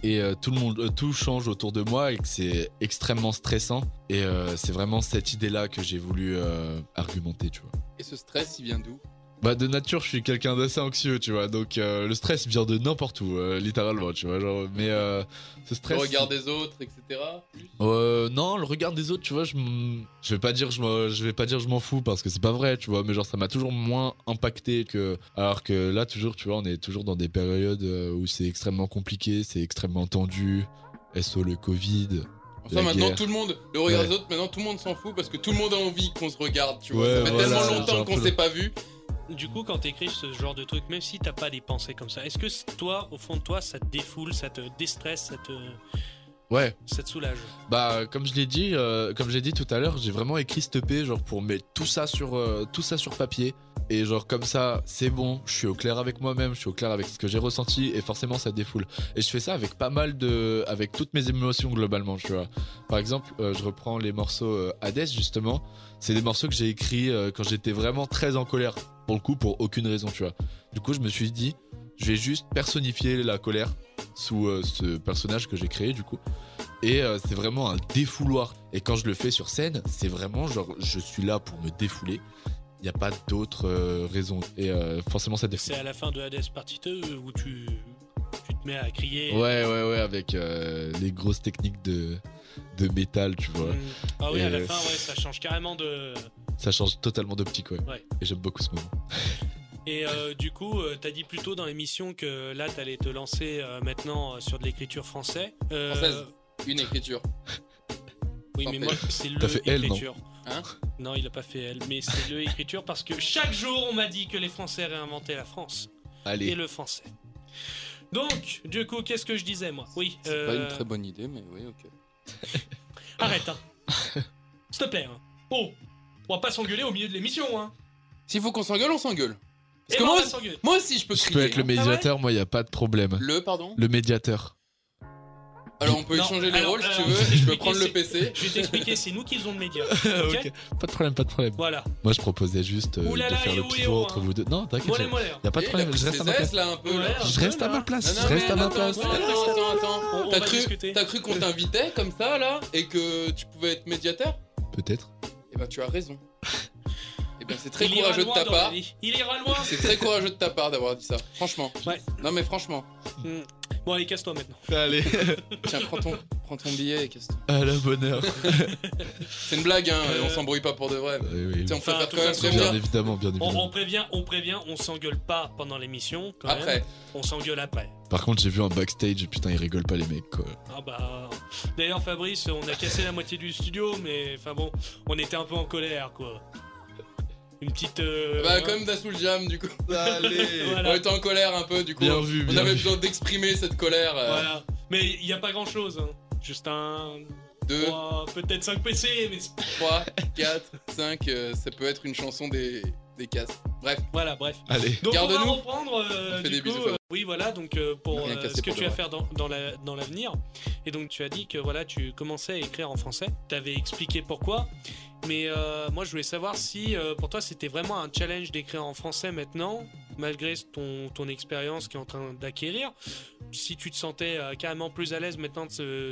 Et euh, tout le monde, euh, tout change autour de moi et que c'est extrêmement stressant. Et c'est vraiment cette idée-là que j'ai voulu argumenter, tu vois. Et ce stress, il vient d'où? Bah de nature, je suis quelqu'un d'assez anxieux, tu vois. Donc euh, le stress vient de n'importe où, euh, littéralement, tu vois. Genre, mais euh, ce Le stress. regard des autres, etc. Plus non, le regard des autres, tu vois, je, je vais pas dire je, m'en- je vais pas dire je m'en fous parce que c'est pas vrai, tu vois, mais genre ça m'a toujours moins impacté que alors que là toujours, tu vois, on est toujours dans des périodes où c'est extrêmement compliqué, c'est extrêmement tendu. SO le Covid. Enfin, maintenant, guerre. tout le monde, le regard Ouais. des autres, maintenant, tout le monde s'en fout parce que tout le monde a envie qu'on se regarde, tu vois. Ouais, ça fait voilà, tellement longtemps qu'on s'est pas vu. Du coup, quand t'écris ce genre de truc, même si t'as pas des pensées comme ça, est-ce que toi, au fond de toi, ça te défoule, ça te déstresse, ça te, Ouais, ça te soulage bah comme je l'ai dit, euh, comme j'ai dit tout à l'heure, j'ai vraiment écrit cette EP genre pour mettre tout ça sur euh, tout ça sur papier et genre comme ça, c'est bon, je suis au clair avec moi-même, je suis au clair avec ce que j'ai ressenti et forcément ça défoule. Et je fais ça avec pas mal de avec toutes mes émotions globalement, tu vois. Par exemple, euh, je reprends les morceaux Hades justement, c'est des morceaux que j'ai écrits quand j'étais vraiment très en colère pour le coup pour aucune raison, tu vois. Du coup, je me suis dit je vais juste personnifier la colère sous euh, ce personnage que j'ai créé du coup. Et euh, c'est vraiment un défouloir. Et quand je le fais sur scène, c'est vraiment genre je suis là pour me défouler. Il n'y a pas d'autre euh, raison. Et euh, forcément ça défoule. C'est à la fin de Hades partie 2 où tu, tu te mets à crier. Ouais, ouais, ouais, avec les grosses techniques de, de métal, tu vois. Mm. Ah oui, à la fin, ouais, ça change carrément de. Ça change totalement d'optique, ouais. Ouais. Et j'aime beaucoup ce moment. Et euh, du coup, euh, t'as dit plus tôt dans l'émission que là, t'allais te lancer euh, maintenant euh, sur de l'écriture français. Euh, Française. Une écriture. Oui, mais moi, c'est le T'as fait elle, non. Hein Non, il a pas fait elle, mais c'est le écriture parce que chaque jour, on m'a dit que les Français réinventaient la France et Allez. le français. Donc, du coup, qu'est-ce que je disais moi? Oui. C'est euh, pas une très bonne idée, mais oui, ok. Arrête, hein. S'il te plaît. Hein. Oh, on va pas s'engueuler au milieu de l'émission, hein. S'il faut qu'on s'engueule, on s'engueule. Parce que moi, aussi- moi aussi, je peux Je crier. peux être le hein. médiateur, moi, il n'y a pas de problème. Le, pardon Le médiateur. Alors, on peut Non, échanger les alors, rôles si tu alors, veux. je vais et Je peux prendre le PC. Je vais t'expliquer, c'est nous qui faisons le média. ok. Pas de problème, pas de problème. Voilà. Moi, je proposais juste euh, Ouh là de là, faire et le pivot où, entre hein. vous deux. Non, t'inquiète. Mollet, Y mollet. a pas de Eh, problème, il a je pris reste à ses ma place. là un peu. là. Ouais, Je reste à ma place, Non, je reste à ma attends, place. Attends, attends, attends. On- on T'as va cru, discuter. t'as cru qu'on t'invitait comme ça là et que tu pouvais être médiateur? Peut-être. Eh ben tu as raison. Eh ben c'est très Il ira courageux de loin ta dans la part. vie. Il ira loin. C'est très courageux de ta part d'avoir dit ça. Franchement. Ouais. Non mais franchement. Hmm. Bon, allez, casse-toi maintenant. Allez. Tiens, prends ton, prends ton billet. qu'est-ce que- À la bonne heure. C'est une blague, hein, Euh, on s'embrouille pas pour de vrai. Oui, oui. Tu sais, on Enfin, préfère de quand même toute façon, prévenir. Bien évidemment, bien On, évidemment. on prévient, on prévient, on s'engueule pas pendant l'émission. quand même. Après, On s'engueule après. Par contre, j'ai vu un backstage, putain, ils rigolent pas les mecs quoi. Ah bah. D'ailleurs, Fabrice, on a cassé la moitié du studio, mais enfin bon, on était un peu en colère, quoi. Une petite. euh, bah hein, comme Dassoul Jam, du coup. Allez Voilà. On était en colère un peu, du coup. Bien vu, on avait vu. besoin d'exprimer cette colère. euh, Voilà. Mais il n'y a pas grand chose, hein. Juste un. 2, trois, Peut-être 5 PC, mais c'est- 3, 4, 5, euh, ça peut être une chanson des, des casses. Bref, voilà, bref. Allez. Donc on Garde-nous. va reprendre euh, On fait du des coup, bisous, euh, oui voilà donc euh, pour euh, ce que pour tu vas faire dans, dans la- dans l'avenir et donc tu as dit que voilà tu commençais à écrire en français tu avais expliqué pourquoi mais euh, moi je voulais savoir si euh, pour toi c'était vraiment un challenge d'écrire en français maintenant malgré ton, ton expérience qui est en train d'acquérir si tu te sentais euh, carrément plus à l'aise maintenant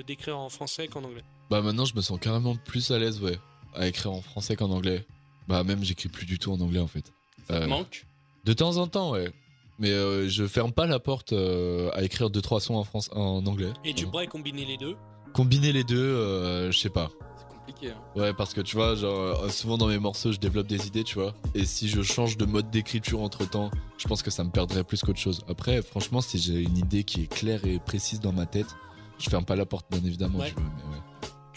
d'écrire en français qu'en anglais Bah maintenant, je me sens carrément plus à l'aise, ouais, à écrire en français qu'en anglais. Bah même, j'écris plus du tout en anglais en fait. ça te Euh, manque? De temps en temps, ouais. Mais euh, je ferme pas la porte euh, à écrire deux trois sons en, France, en anglais. et tu pourrais combiner les deux? Combiner les deux, euh, je sais pas. C'est compliqué. Hein. Ouais, parce que tu vois, genre, souvent dans mes morceaux, je développe des idées, tu vois. Et si je change de mode d'écriture entre temps, je pense que ça me perdrait plus qu'autre chose. Après, franchement, si j'ai une idée qui est claire et précise dans ma tête, je ferme pas la porte, bien évidemment. Ouais. tu vois, mais ouais.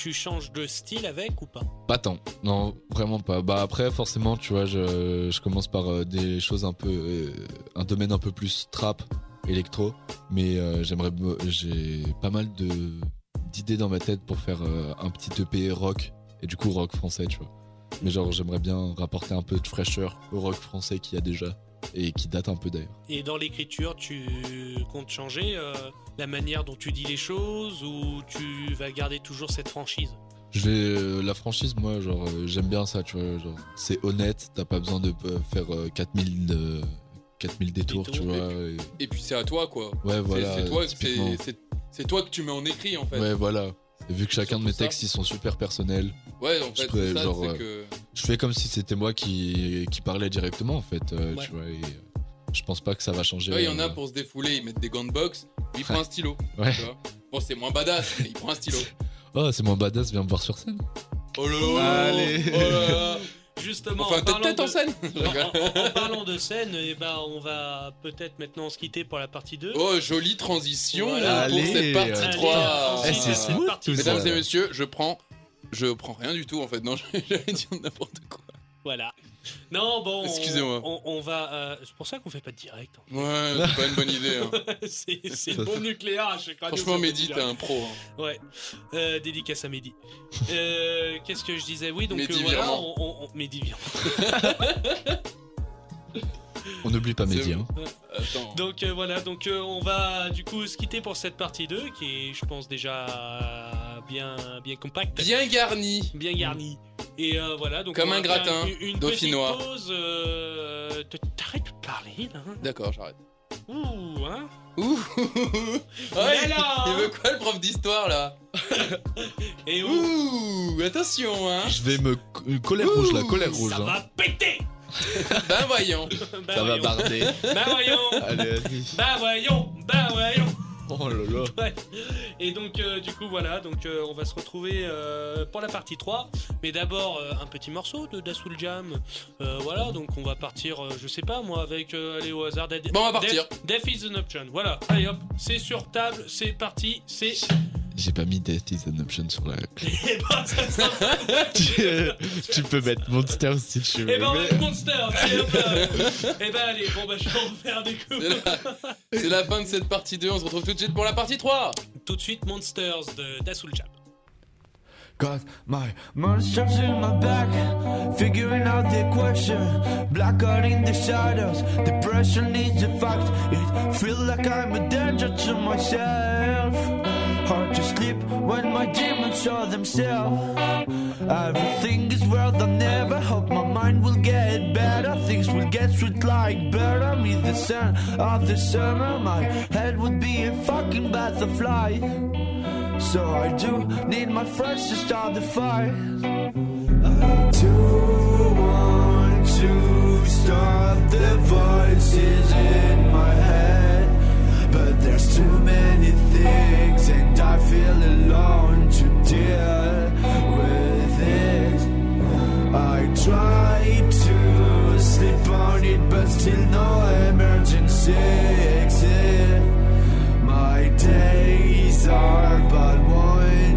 Tu changes de style avec ou pas? Pas tant. Non, vraiment pas. Bah après, forcément, tu vois, je, commence par euh, des choses un peu. euh, un domaine un peu plus trap, électro. Mais euh, j'aimerais. me- J'ai pas mal d'idées dans ma tête pour faire un petit EP rock. Et du coup, rock français, tu vois. Mais genre, j'aimerais bien rapporter un peu de fraîcheur au rock français qu'il y a déjà. Et qui date un peu d'ailleurs. Et dans l'écriture, tu comptes changer euh, la manière dont tu dis les choses ou tu vas garder toujours cette franchise? Je vais. euh, la franchise, moi, genre, euh, j'aime bien ça, tu vois. Genre, c'est honnête, t'as pas besoin de euh, faire euh, 4000, de- 4000 détours, tu Détours, vois. et- Et puis c'est à toi, quoi. Ouais, C'est- voilà. c'est toi, typiquement. c'est- c'est c'est toi que tu mets en écrit, en fait. Ouais, voilà. Et vu que chacun de mes textes, ils sont super personnels, Ouais, en Je fait, pourrais, c'est ça, genre, c'est euh, que. je fais comme si c'était moi qui, qui parlais directement, en fait. euh, Ouais. Tu vois, et, euh, je pense pas que ça va changer. Il y en a pour se défouler, ils mettent des gants de boxe, lui, il prend un stylo. Ouais. Tu vois bon, c'est moins badass, mais il prend un stylo. Oh, c'est mon badass, viens me voir sur scène. Oh là là Allez. Oh là là Justement, Enfin, en, parlant tête en de, scène en- en- en parlant de scène, eh ben, on va peut-être maintenant se quitter pour la partie 2. Oh, jolie transition Voilà. pour Allez. cette partie Allez, 3. ensuite, Eh, c'est cette partie. Mesdames ça. et messieurs, je prends. Je prends rien du tout en fait. Non, j'allais dire n'importe quoi. Voilà. Non, bon, on- Excusez-moi. On, on va. euh, c'est pour ça qu'on fait pas de direct. Ouais, c'est pas une bonne idée. hein. c'est le bon nucléaire à chaque radio. Franchement, Mehdi, t'es un pro. hein. Ouais, euh, dédicace à Mehdi. Euh, Qu'est-ce que je disais? Oui, donc Mehdi euh, voilà, on, on, on- Mehdi. On n'oublie pas Mehdi, hein. Donc euh, voilà, donc euh, on va du coup se quitter pour cette partie 2 qui est, je pense, déjà bien, bien compacte. Bien garni. bien garnie. Et euh, voilà, donc Comme on va un faire gratin une, une dauphinois. petite pause. euh, te- T'arrêtes de parler là. hein D'accord, j'arrête. Ouh, hein Ouh Ouais, il, là, il hein. veut quoi le prof d'histoire là Et ouh, Ouh Attention hein Je vais me. Colère rouge, la colère rouge. ça hein. va péter. Ben voyons bah, Ça va barder. Bah voyons. Allez, vas-y. Bah voyons. Bah voyons. Oh là là. Ouais. Et donc euh, du coup voilà, donc euh, on va se retrouver euh, pour la partie 3. Mais d'abord euh, un petit morceau de Dassoul Jam. Euh, voilà, donc on va partir, euh, je sais pas moi, avec euh, allez au hasard. Bon, on va partir. Death, Death is an option. Voilà, allez hop, c'est sur table, c'est parti, c'est. J'ai pas mis Death is an option sur la clé. Et ben ça sera- tu, tu peux mettre Monster si tu veux. Eh ben on va Monster. Allez hop là. Eh ben allez, bon bah je vais en faire des coups. C'est la... la fin de cette partie 2, on se retrouve tout de suite pour la partie 3 Tout de suite Monsters de Dassoul Jam. Got my monsters in my back, figuring out the equation. Blackout in the shadows, depression is a fact. It feels like I'm a danger to myself. Hard to sleep when my demons show themselves. Everything is worth I never hope my mind will get better. Things will get sweet like butter. Me the sun of the summer, my head would be a fucking butterfly. So I do need my friends to start the fire. I do want to stop the voices there's too many things, and I feel alone to deal with it. I try to sleep on it, but still no emergency exit. My days are but one.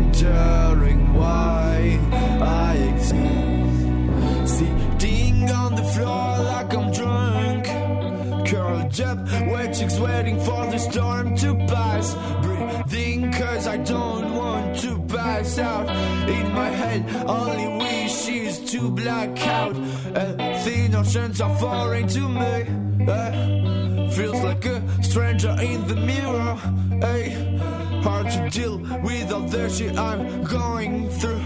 Oceans are foreign to me. Uh, feels like a stranger in the mirror. Hey, hard to deal with all the shit I'm going through.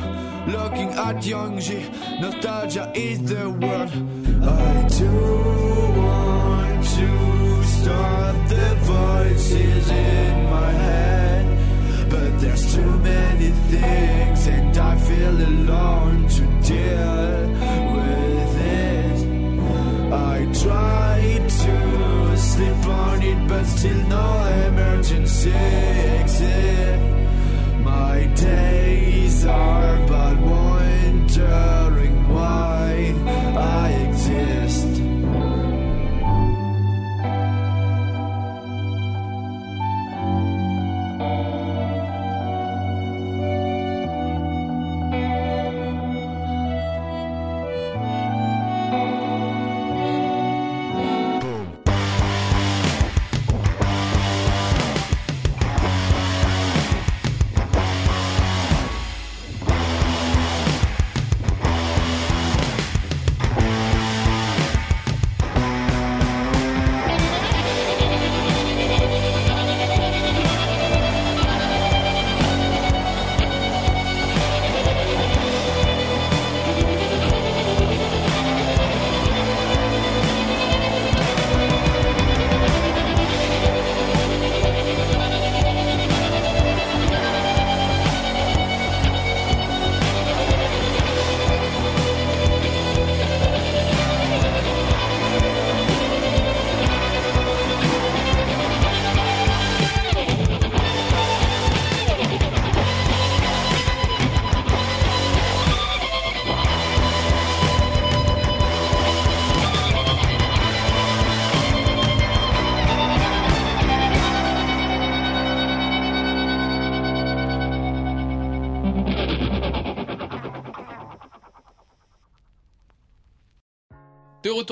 Looking at young G, nostalgia is the word. I do want to stop the voices in my head, but there's too many things, and I feel alone to deal Try to sleep on it, but still no emergency exit. My days are but wondering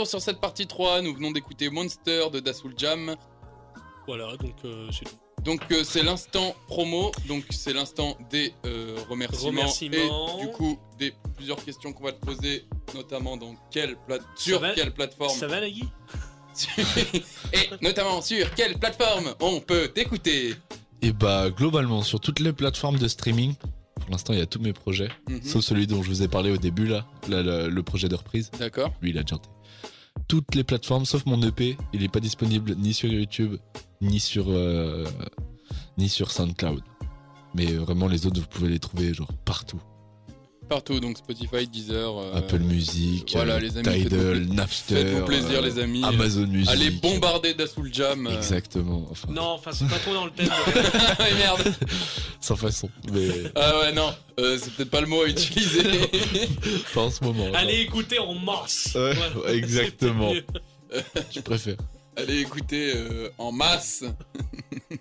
sur cette partie 3, nous venons d'écouter Monster de Dasoul Jam. Voilà, donc euh, c'est tout. Donc euh, c'est l'instant promo, donc c'est l'instant des euh, remerciements, Remerciements. et du coup des plusieurs questions qu'on va te poser, notamment dans quelle plate sur va quelle plateforme? Ça va, Nagui? Et notamment sur quelle plateforme on peut t'écouter? Et bah globalement sur toutes les plateformes de streaming, pour l'instant il y a tous mes projets, Mhm. sauf celui dont je vous ai parlé au début là, là, le, le projet de reprise, D'accord. lui il a janté. Toutes les plateformes sauf mon EP, il est pas disponible ni sur YouTube, ni sur, euh, ni sur SoundCloud. Mais euh, vraiment les autres vous pouvez les trouver genre partout. Partout, donc Spotify, Deezer. euh, Apple Music, voilà, euh, les amis, Tidal, faites-vous- Napster, Faites-vous plaisir, euh, les amis. Amazon Music. Allez bombarder Dasoul Jam. euh. Exactement. Enfin, Non, enfin, c'est pas trop dans le thème. Ah, merde. sans façon. Mais Ah ouais, non, euh, c'est peut-être pas le mot à utiliser. pas en ce moment. Allez écouter en masse. Ouais, Voilà, exactement. Je préfère. Allez écouter euh, en masse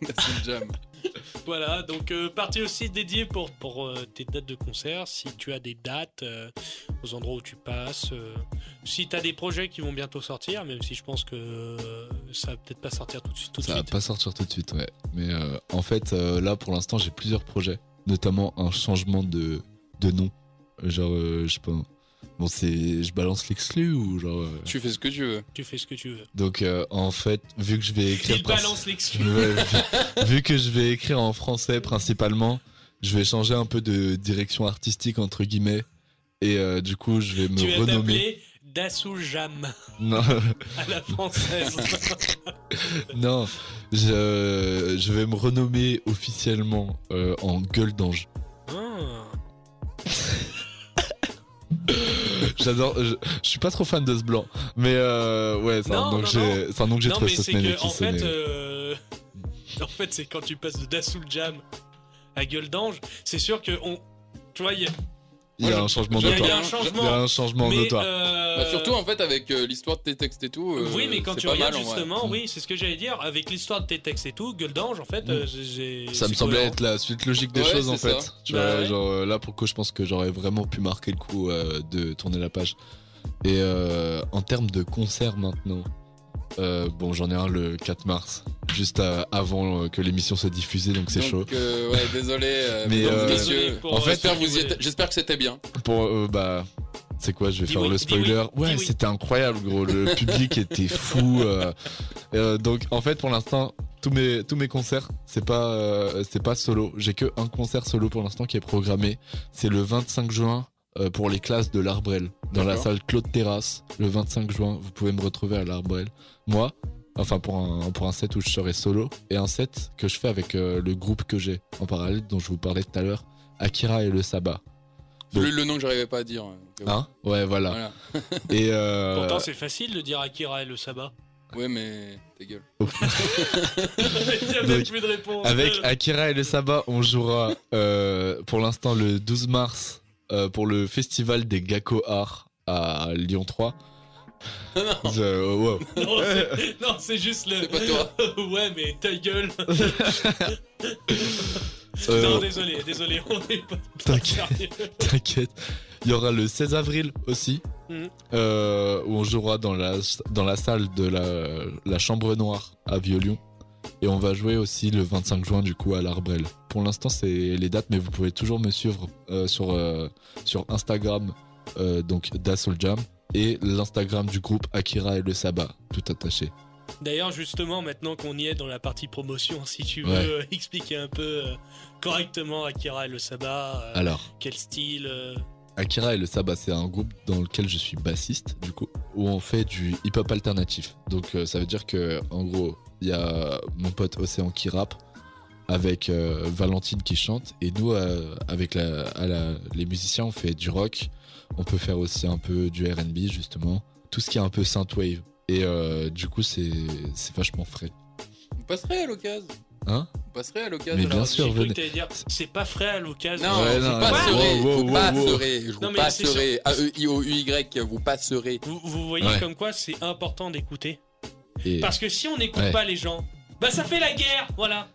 Dasoul Jam. Voilà, donc euh, partie aussi dédiée pour, pour euh, tes dates de concert, si tu as des dates euh, aux endroits où tu passes, si tu as des projets qui vont bientôt sortir, même si je pense que ça va peut-être pas sortir tout de suite. Tout de Ça va suite. pas sortir tout de suite, ouais. Mais en fait, là pour l'instant, j'ai plusieurs projets, notamment un changement de, de nom. Genre, je sais pas. Bon, c'est. Je balance l'exclu ou genre. euh, Tu fais ce que tu veux. Tu fais ce que tu veux. Donc, euh, en fait, vu que je vais écrire. Il princi- balance l'excuse. Ouais, vu, vu que je vais écrire en français principalement, je vais changer un peu de direction artistique entre guillemets. Et euh, du coup, je vais me Tu vas renommer. t'appeler Dassou Jam Non, à la française. non, je, je vais me renommer officiellement euh, en gueule d'ange. Ah. J'adore. Je, je suis pas trop fan de ce blanc, mais euh, ouais, c'est un nom que j'ai- trouvé cette semaine en fait, euh, en fait, c'est quand tu passes de Dassoul Jam à Gueule d'Ange, c'est sûr que on. Tu vois, il y a, Il y a un changement a- il y a un changement. Euh, Bah, surtout en fait avec euh, l'histoire de tes textes et tout. euh, oui, mais quand tu pas regardes mal, justement, oui, c'est ce que j'allais dire, avec l'histoire de tes textes et tout, Gueule d'Ange, en fait, euh, j'ai. Ça me semblait être la suite logique des Ouais, choses en fait. Tu Bah vois, ouais. genre euh, là pour le coup, je pense que j'aurais vraiment pu marquer le coup euh, de tourner la page. Et euh, en termes de concert maintenant, Euh, bon, j'en ai un le 4 mars, juste euh, avant euh, que l'émission soit diffusée, donc c'est chaud. euh, ouais, désolé. euh, Mais, euh, messieurs. En fait, J'espère, que c'était bien. Pour euh, bah, c'est quoi Je vais Dis faire oui, le spoiler. oui, ouais, oui. c'était incroyable, gros. Le public était fou. euh. Euh, donc, en fait, pour l'instant, tous mes tous mes concerts, c'est pas euh, c'est pas solo. J'ai que un concert solo pour l'instant qui est programmé. C'est le 25 juin. Euh, pour les classes de l'Arbrel, dans la salle Claude Terrasse, le 25 juin, vous pouvez me retrouver à l'Arbrel. Moi, enfin pour un, pour un set où je serai solo, et un set que je fais avec euh, le groupe que j'ai en parallèle, dont je vous parlais tout à l'heure, Akira et le Sabbat. C'est le nom que j'arrivais pas à dire. donc, euh, Hein? Ouais, voilà. Voilà. Et euh, Pourtant, c'est facile de dire Akira et le sabbat. Ouais, mais ta gueule. Donc, réponse. avec Akira et le Sabbat, on jouera euh, pour l'instant le 12 mars euh, pour le festival des Gakko Art à Lyon 3. Je- euh, wow. Non, c'est- juste le. C'est pas toi. ouais, mais ta gueule. Euh, Non, désolé, désolé, on est pas. T'inquiète. T'inquiète. Il y aura le 16 avril aussi, Mhm. euh, où on jouera dans la, dans la salle de la, la Chambre Noire à Vieux-Lyon. Et on va jouer aussi le 25 juin du coup à l'Arbrel. Pour l'instant c'est les dates, mais vous pouvez toujours me suivre euh, sur, euh, sur Instagram, euh, donc Jam, et l'Instagram du groupe Akira et le Sabbat, tout attaché. D'ailleurs, justement, maintenant qu'on y est dans la partie promotion, si tu veux Ouais. euh, expliquer un peu euh, correctement Akira et le sabbat, euh, Alors, quel style. Akira et le Sabbat, c'est un groupe dans lequel je suis bassiste, du coup, où on fait du hip-hop alternatif. Donc, euh, ça veut dire que, en gros, il y a mon pote Océan qui rappe, avec euh, Valentine qui chante, et nous, euh, avec les musiciens, on fait du rock. On peut faire aussi un peu du RB, justement. Tout ce qui est un peu synthwave. Et du coup, c'est vachement frais. Vous passerez à l'occasion. Hein Vous passerez à l'occasion. Mais de la bien sûr. Venez. c'est pas frais à l'occasion. Non, Ouais, vous passerez. wow, wow, vous wow, passerez. Non, vous c'est. E A-E-I-O-U-Y. Vous passerez. Vous, vous voyez Ouais. comme quoi c'est important d'écouter. Et Parce que si on n'écoute Ouais. pas les gens, bah ça fait la guerre, voilà.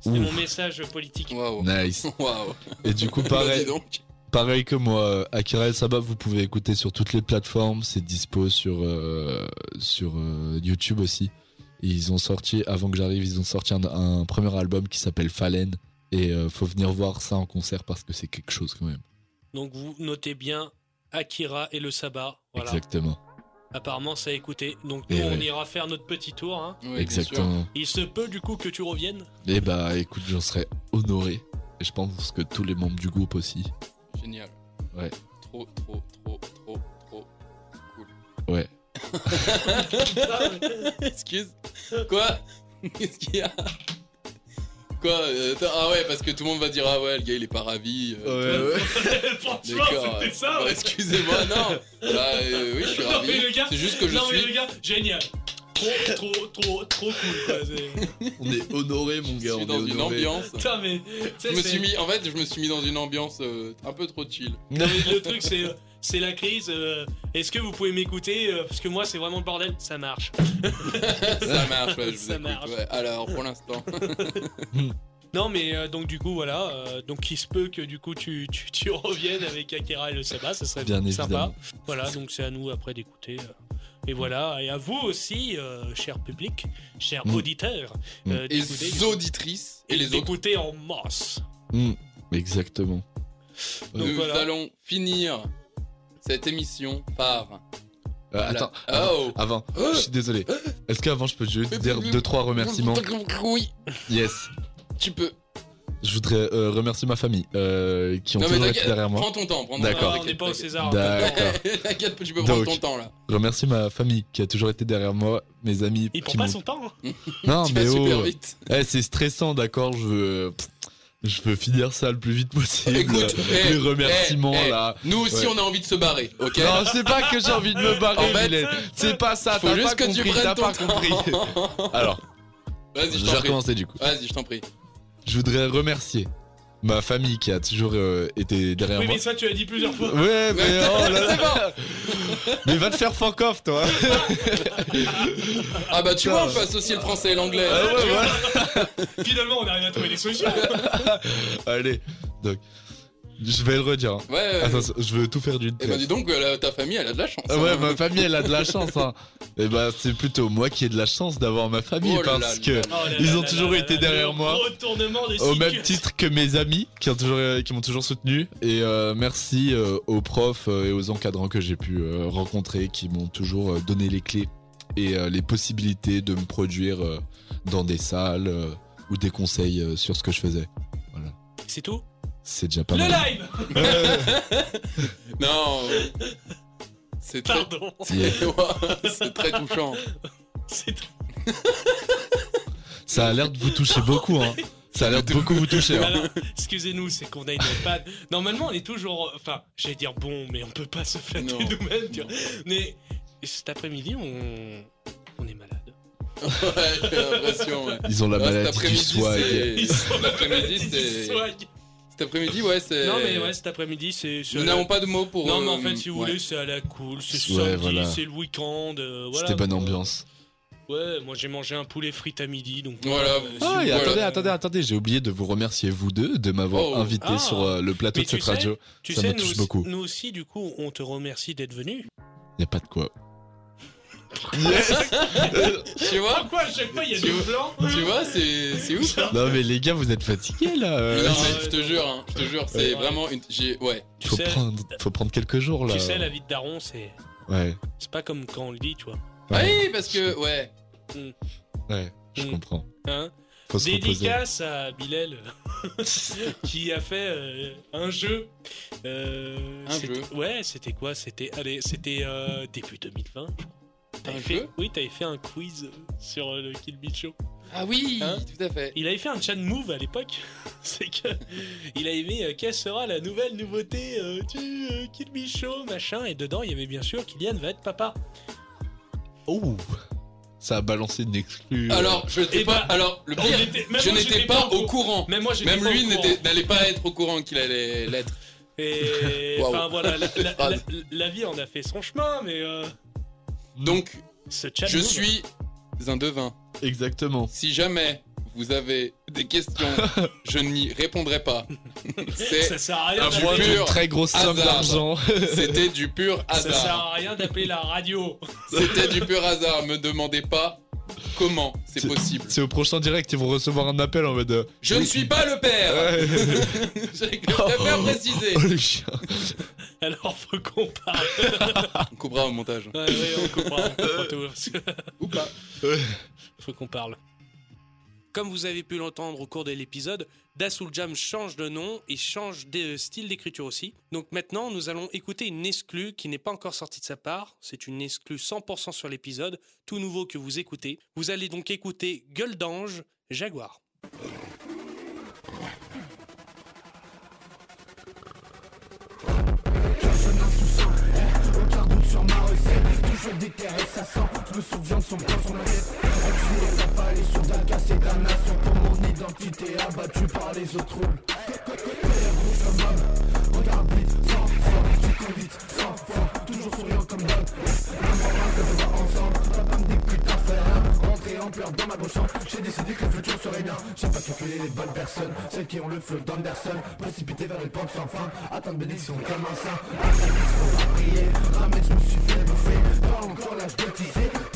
C'était Ouf. mon message politique. Nice. Et du coup, pareil. donc. Pareil que moi, euh, Akira El Sabah, vous pouvez écouter sur toutes les plateformes. C'est dispo sur, euh, sur euh, YouTube aussi. Ils ont sorti, avant que j'arrive, ils ont sorti un, un premier album qui s'appelle Fallen. Et euh, faut venir voir ça en concert parce que c'est quelque chose quand même. Donc vous notez bien Akira et le sabbat. Voilà. Exactement. Apparemment ça a écouté. Donc Et nous on ouais. ira faire notre petit tour. hein. Exactement. Il se peut du coup que tu reviennes. Et bah écoute, j'en serais honoré. Et je pense que tous les membres du groupe aussi. Génial. Ouais. Trop, trop, trop, trop, trop. Ouais. Excuse. Quoi? Qu'est-ce qu'il y a? Quoi? Euh, Ah ouais, parce que tout le monde va dire Ah ouais, le gars il est pas ravi. euh, Franchement D'accord. c'était ça. Bon, ouais. Excusez-moi, non. Bah, euh, oui, je suis Non, ravi. mais le gars- C'est juste que je non mais suis. le gars, génial. Trop, trop, trop, trop cool quoi. On est honoré, mon Je suis dans une ambiance. Putain mais Je me suis mis, en fait, je me suis mis dans une ambiance euh, un peu trop chill. Non, mais le truc c'est c'est la crise. euh, Est-ce que vous pouvez m'écouter euh, Parce que moi c'est vraiment le bordel. Ça marche. Ça marche, ouais, je vous Ça écoute, marche. ouais. Alors, pour l'instant. Non mais euh, donc du coup voilà. euh, donc il se peut que du coup tu, tu, tu reviennes avec Akira et le sabbat. Ça serait Bien sympa. évidemment. Voilà donc c'est à nous après d'écouter. euh, et voilà, et à vous aussi, euh, cher public, chers Mm. auditeurs, Mm. euh, Et les auditrices et les autres. d'écouter en masse. Mm, exactement. Donc Nous voilà. allons finir cette émission par. Euh, la- attends, avant, Oh avant, je suis désolé. Est-ce qu'avant je peux juste Mais- dire mais- deux trois remerciements? Oui, Yes. tu peux. Je voudrais euh, remercier ma famille euh, qui ont Non, toujours été derrière moi. prends ton temps. Prends ton D'accord. temps, Ah, on n'est pas au César. D'accord. t'inquiète. Tu peux prendre Donc. ton temps là. Remercier ma famille qui a toujours été derrière moi, mes amis. Il prend pas son temps. hein. Non Tu mais vas super oh, vite. eh, c'est stressant, d'accord. Je veux, je veux finir ça le plus vite possible. Écoute, eh, les remerciements eh, eh, là. Nous aussi, Ouais. on a envie de se barrer, ok Non, c'est pas que j'ai envie de me barrer, En fait. C'est pas ça. Faut T'as juste pas que tu compris. prennes ton pas temps. compris. Alors, Vas-y, je je vais t'en prie. recommencer du coup. Vas-y, je t'en prie. Je voudrais remercier ma famille qui a toujours euh, été derrière Oui, moi. mais ça, tu l'as dit plusieurs fois. Ouais, mais oh là là. Mais va te faire fuck off, toi. Ah bah tu vois, on peut associer le français et l'anglais. Ah ouais. Finalement, on arrive à trouver des solutions. Allez, donc. Je vais le redire. hein. Ouais, ouais. Attends, je veux tout faire d'une Eh ben traite. dis donc, euh, ta famille, elle a de la chance. Ah ouais, hein. ma famille, elle a de la chance. Hein. Et bah, c'est plutôt moi qui ai de la chance d'avoir ma famille Oh là parce là que Oh là Ils ont toujours été derrière moi. Au même titre que mes amis qui ont toujours, euh, qui m'ont toujours soutenu. Et euh, merci euh, aux profs et aux encadrants que j'ai pu euh, rencontrer qui m'ont toujours donné les clés et euh, les possibilités de me produire euh, dans des salles euh, ou des conseils euh, sur ce que je faisais. C'est tout? C'est déjà pas Le mal. live Non. C'est très... Pardon. C'est très touchant. C'est. Ça a l'air de vous toucher beaucoup. Hein. Ça a l'air de beaucoup vous toucher. hein. Excusez-nous, c'est qu'on a une panne. Normalement, on est toujours. Enfin, j'allais dire bon, mais on peut pas se flatter nous-mêmes. tu vois. Mais cet après-midi, on, on est malade. Ouais, j'ai l'impression, ouais. Ils ont la cet maladie du après-midi, swag. c'est- Ils sont L'après-midi, Ils c'est- swag. Cet après-midi, ouais, c'est. Non, mais ouais, cet après-midi, c'est. Nous n'avons pas de mots pour. Non, mais en euh, fait, si vous ouais. voulez, c'est à la cool. C'est Ouais, samedi, voilà. c'est le week-end. euh, voilà, C'était bonne quoi. ambiance. Ouais, moi j'ai mangé un poulet frit à midi, donc. Voilà. euh, si Ah, vous et voulez, attendez, euh, attendez, attendez, j'ai oublié de vous remercier vous deux de m'avoir Oh. invité Ah. sur euh, le plateau Mais de cette tu sais- radio. Tu ça sais, me nous, touche aussi- beaucoup. nous aussi, du coup, on te remercie d'être venu. Y a pas de quoi. Tu vois Pourquoi à chaque fois il y a Tu des vois- blancs Tu vois, c'est c'est ouf. hein. Non mais les gars, vous êtes fatigués là. euh. Non, ouais, mais je te jure, hein, je te jure, c'est Ouais. vraiment une. J'ai. Ouais. Tu faut sais, prendre, faut prendre quelques jours là. tu sais, la vie de Daron, c'est Ouais, c'est pas comme quand on le dit, tu vois. Ah ouais, oui, parce que. Ouais. ouais, je Mm. comprends. Hein Faut se reposer. Dédicace à Bilal qui a fait euh, un jeu. Euh, Un c'était- jeu Ouais, c'était quoi C'était allez, c'était euh, début 2020. T'avais Un fait, jeu oui, t'avais fait un quiz sur euh, le Kill Bill Show. Ah oui, Hein tout à fait. Il avait fait un chat move à l'époque. C'est que il avait mis euh, quelle sera la nouvelle nouveauté euh, du euh, Kill Bill Show, machin. Et dedans, il y avait bien sûr Kylian va être papa. Oh, ça a balancé une exclue. Alors, je n'étais Eh pas. bah, Alors, le pire, était- je moi, n'étais pas pas au courant. Même moi, j'étais Même pas lui n'allait pas être au courant qu'il allait l'être. Et enfin voilà, la, la- Phrase. la- la vie en a fait son chemin, mais euh, Donc, ce je suis un devin. Exactement. Si jamais vous avez des questions, je n'y répondrai pas. C'est- Ça sert à rien Un pur très grosse somme hasard. d'argent. C'était du pur Ça sert hasard. à rien d'appeler la radio. C'était du pur hasard. Me demandez pas comment c'est possible. C'est au prochain direct, ils vont recevoir un appel en mode. euh, Je ne suis pas le père. Ouais. Je préfère préciser. oh les chiens. Alors faut qu'on parle. On coupera au montage. Ouais, ouais, on tout. que Ou pas. Faut qu'on parle. Comme vous avez pu l'entendre au cours de l'épisode, Dasoul Jam change de nom et change de style d'écriture aussi. Donc maintenant, nous allons écouter une exclue qui n'est pas encore sortie de sa part. C'est une exclue 100% sur l'épisode, tout nouveau que vous écoutez. Vous allez donc écouter Gueule d'ange, Jaguar. Recette Toujours déterré ça sent. Je me souviens de son plan ma tête Enculé la palais sur Dagas et damnation Pour mon identité abattue par les autres Colère rouge comme homme Regarde vite, sans foi Tu cours vite, sans foi Toujours souriant comme d'hab L'amour que de voir ensemble Pas comme des putains faire Rentrer en pleurs dans ma bouche J'ai décidé que le futur serait bien. J'ai pas calculé les bonnes personnes Celles qui ont le feu d'Anderson. Précipité vers une pente sans fin Attendre bénédiction comme un saint. Prier. Ramène je me suis fait bouffer Pas encore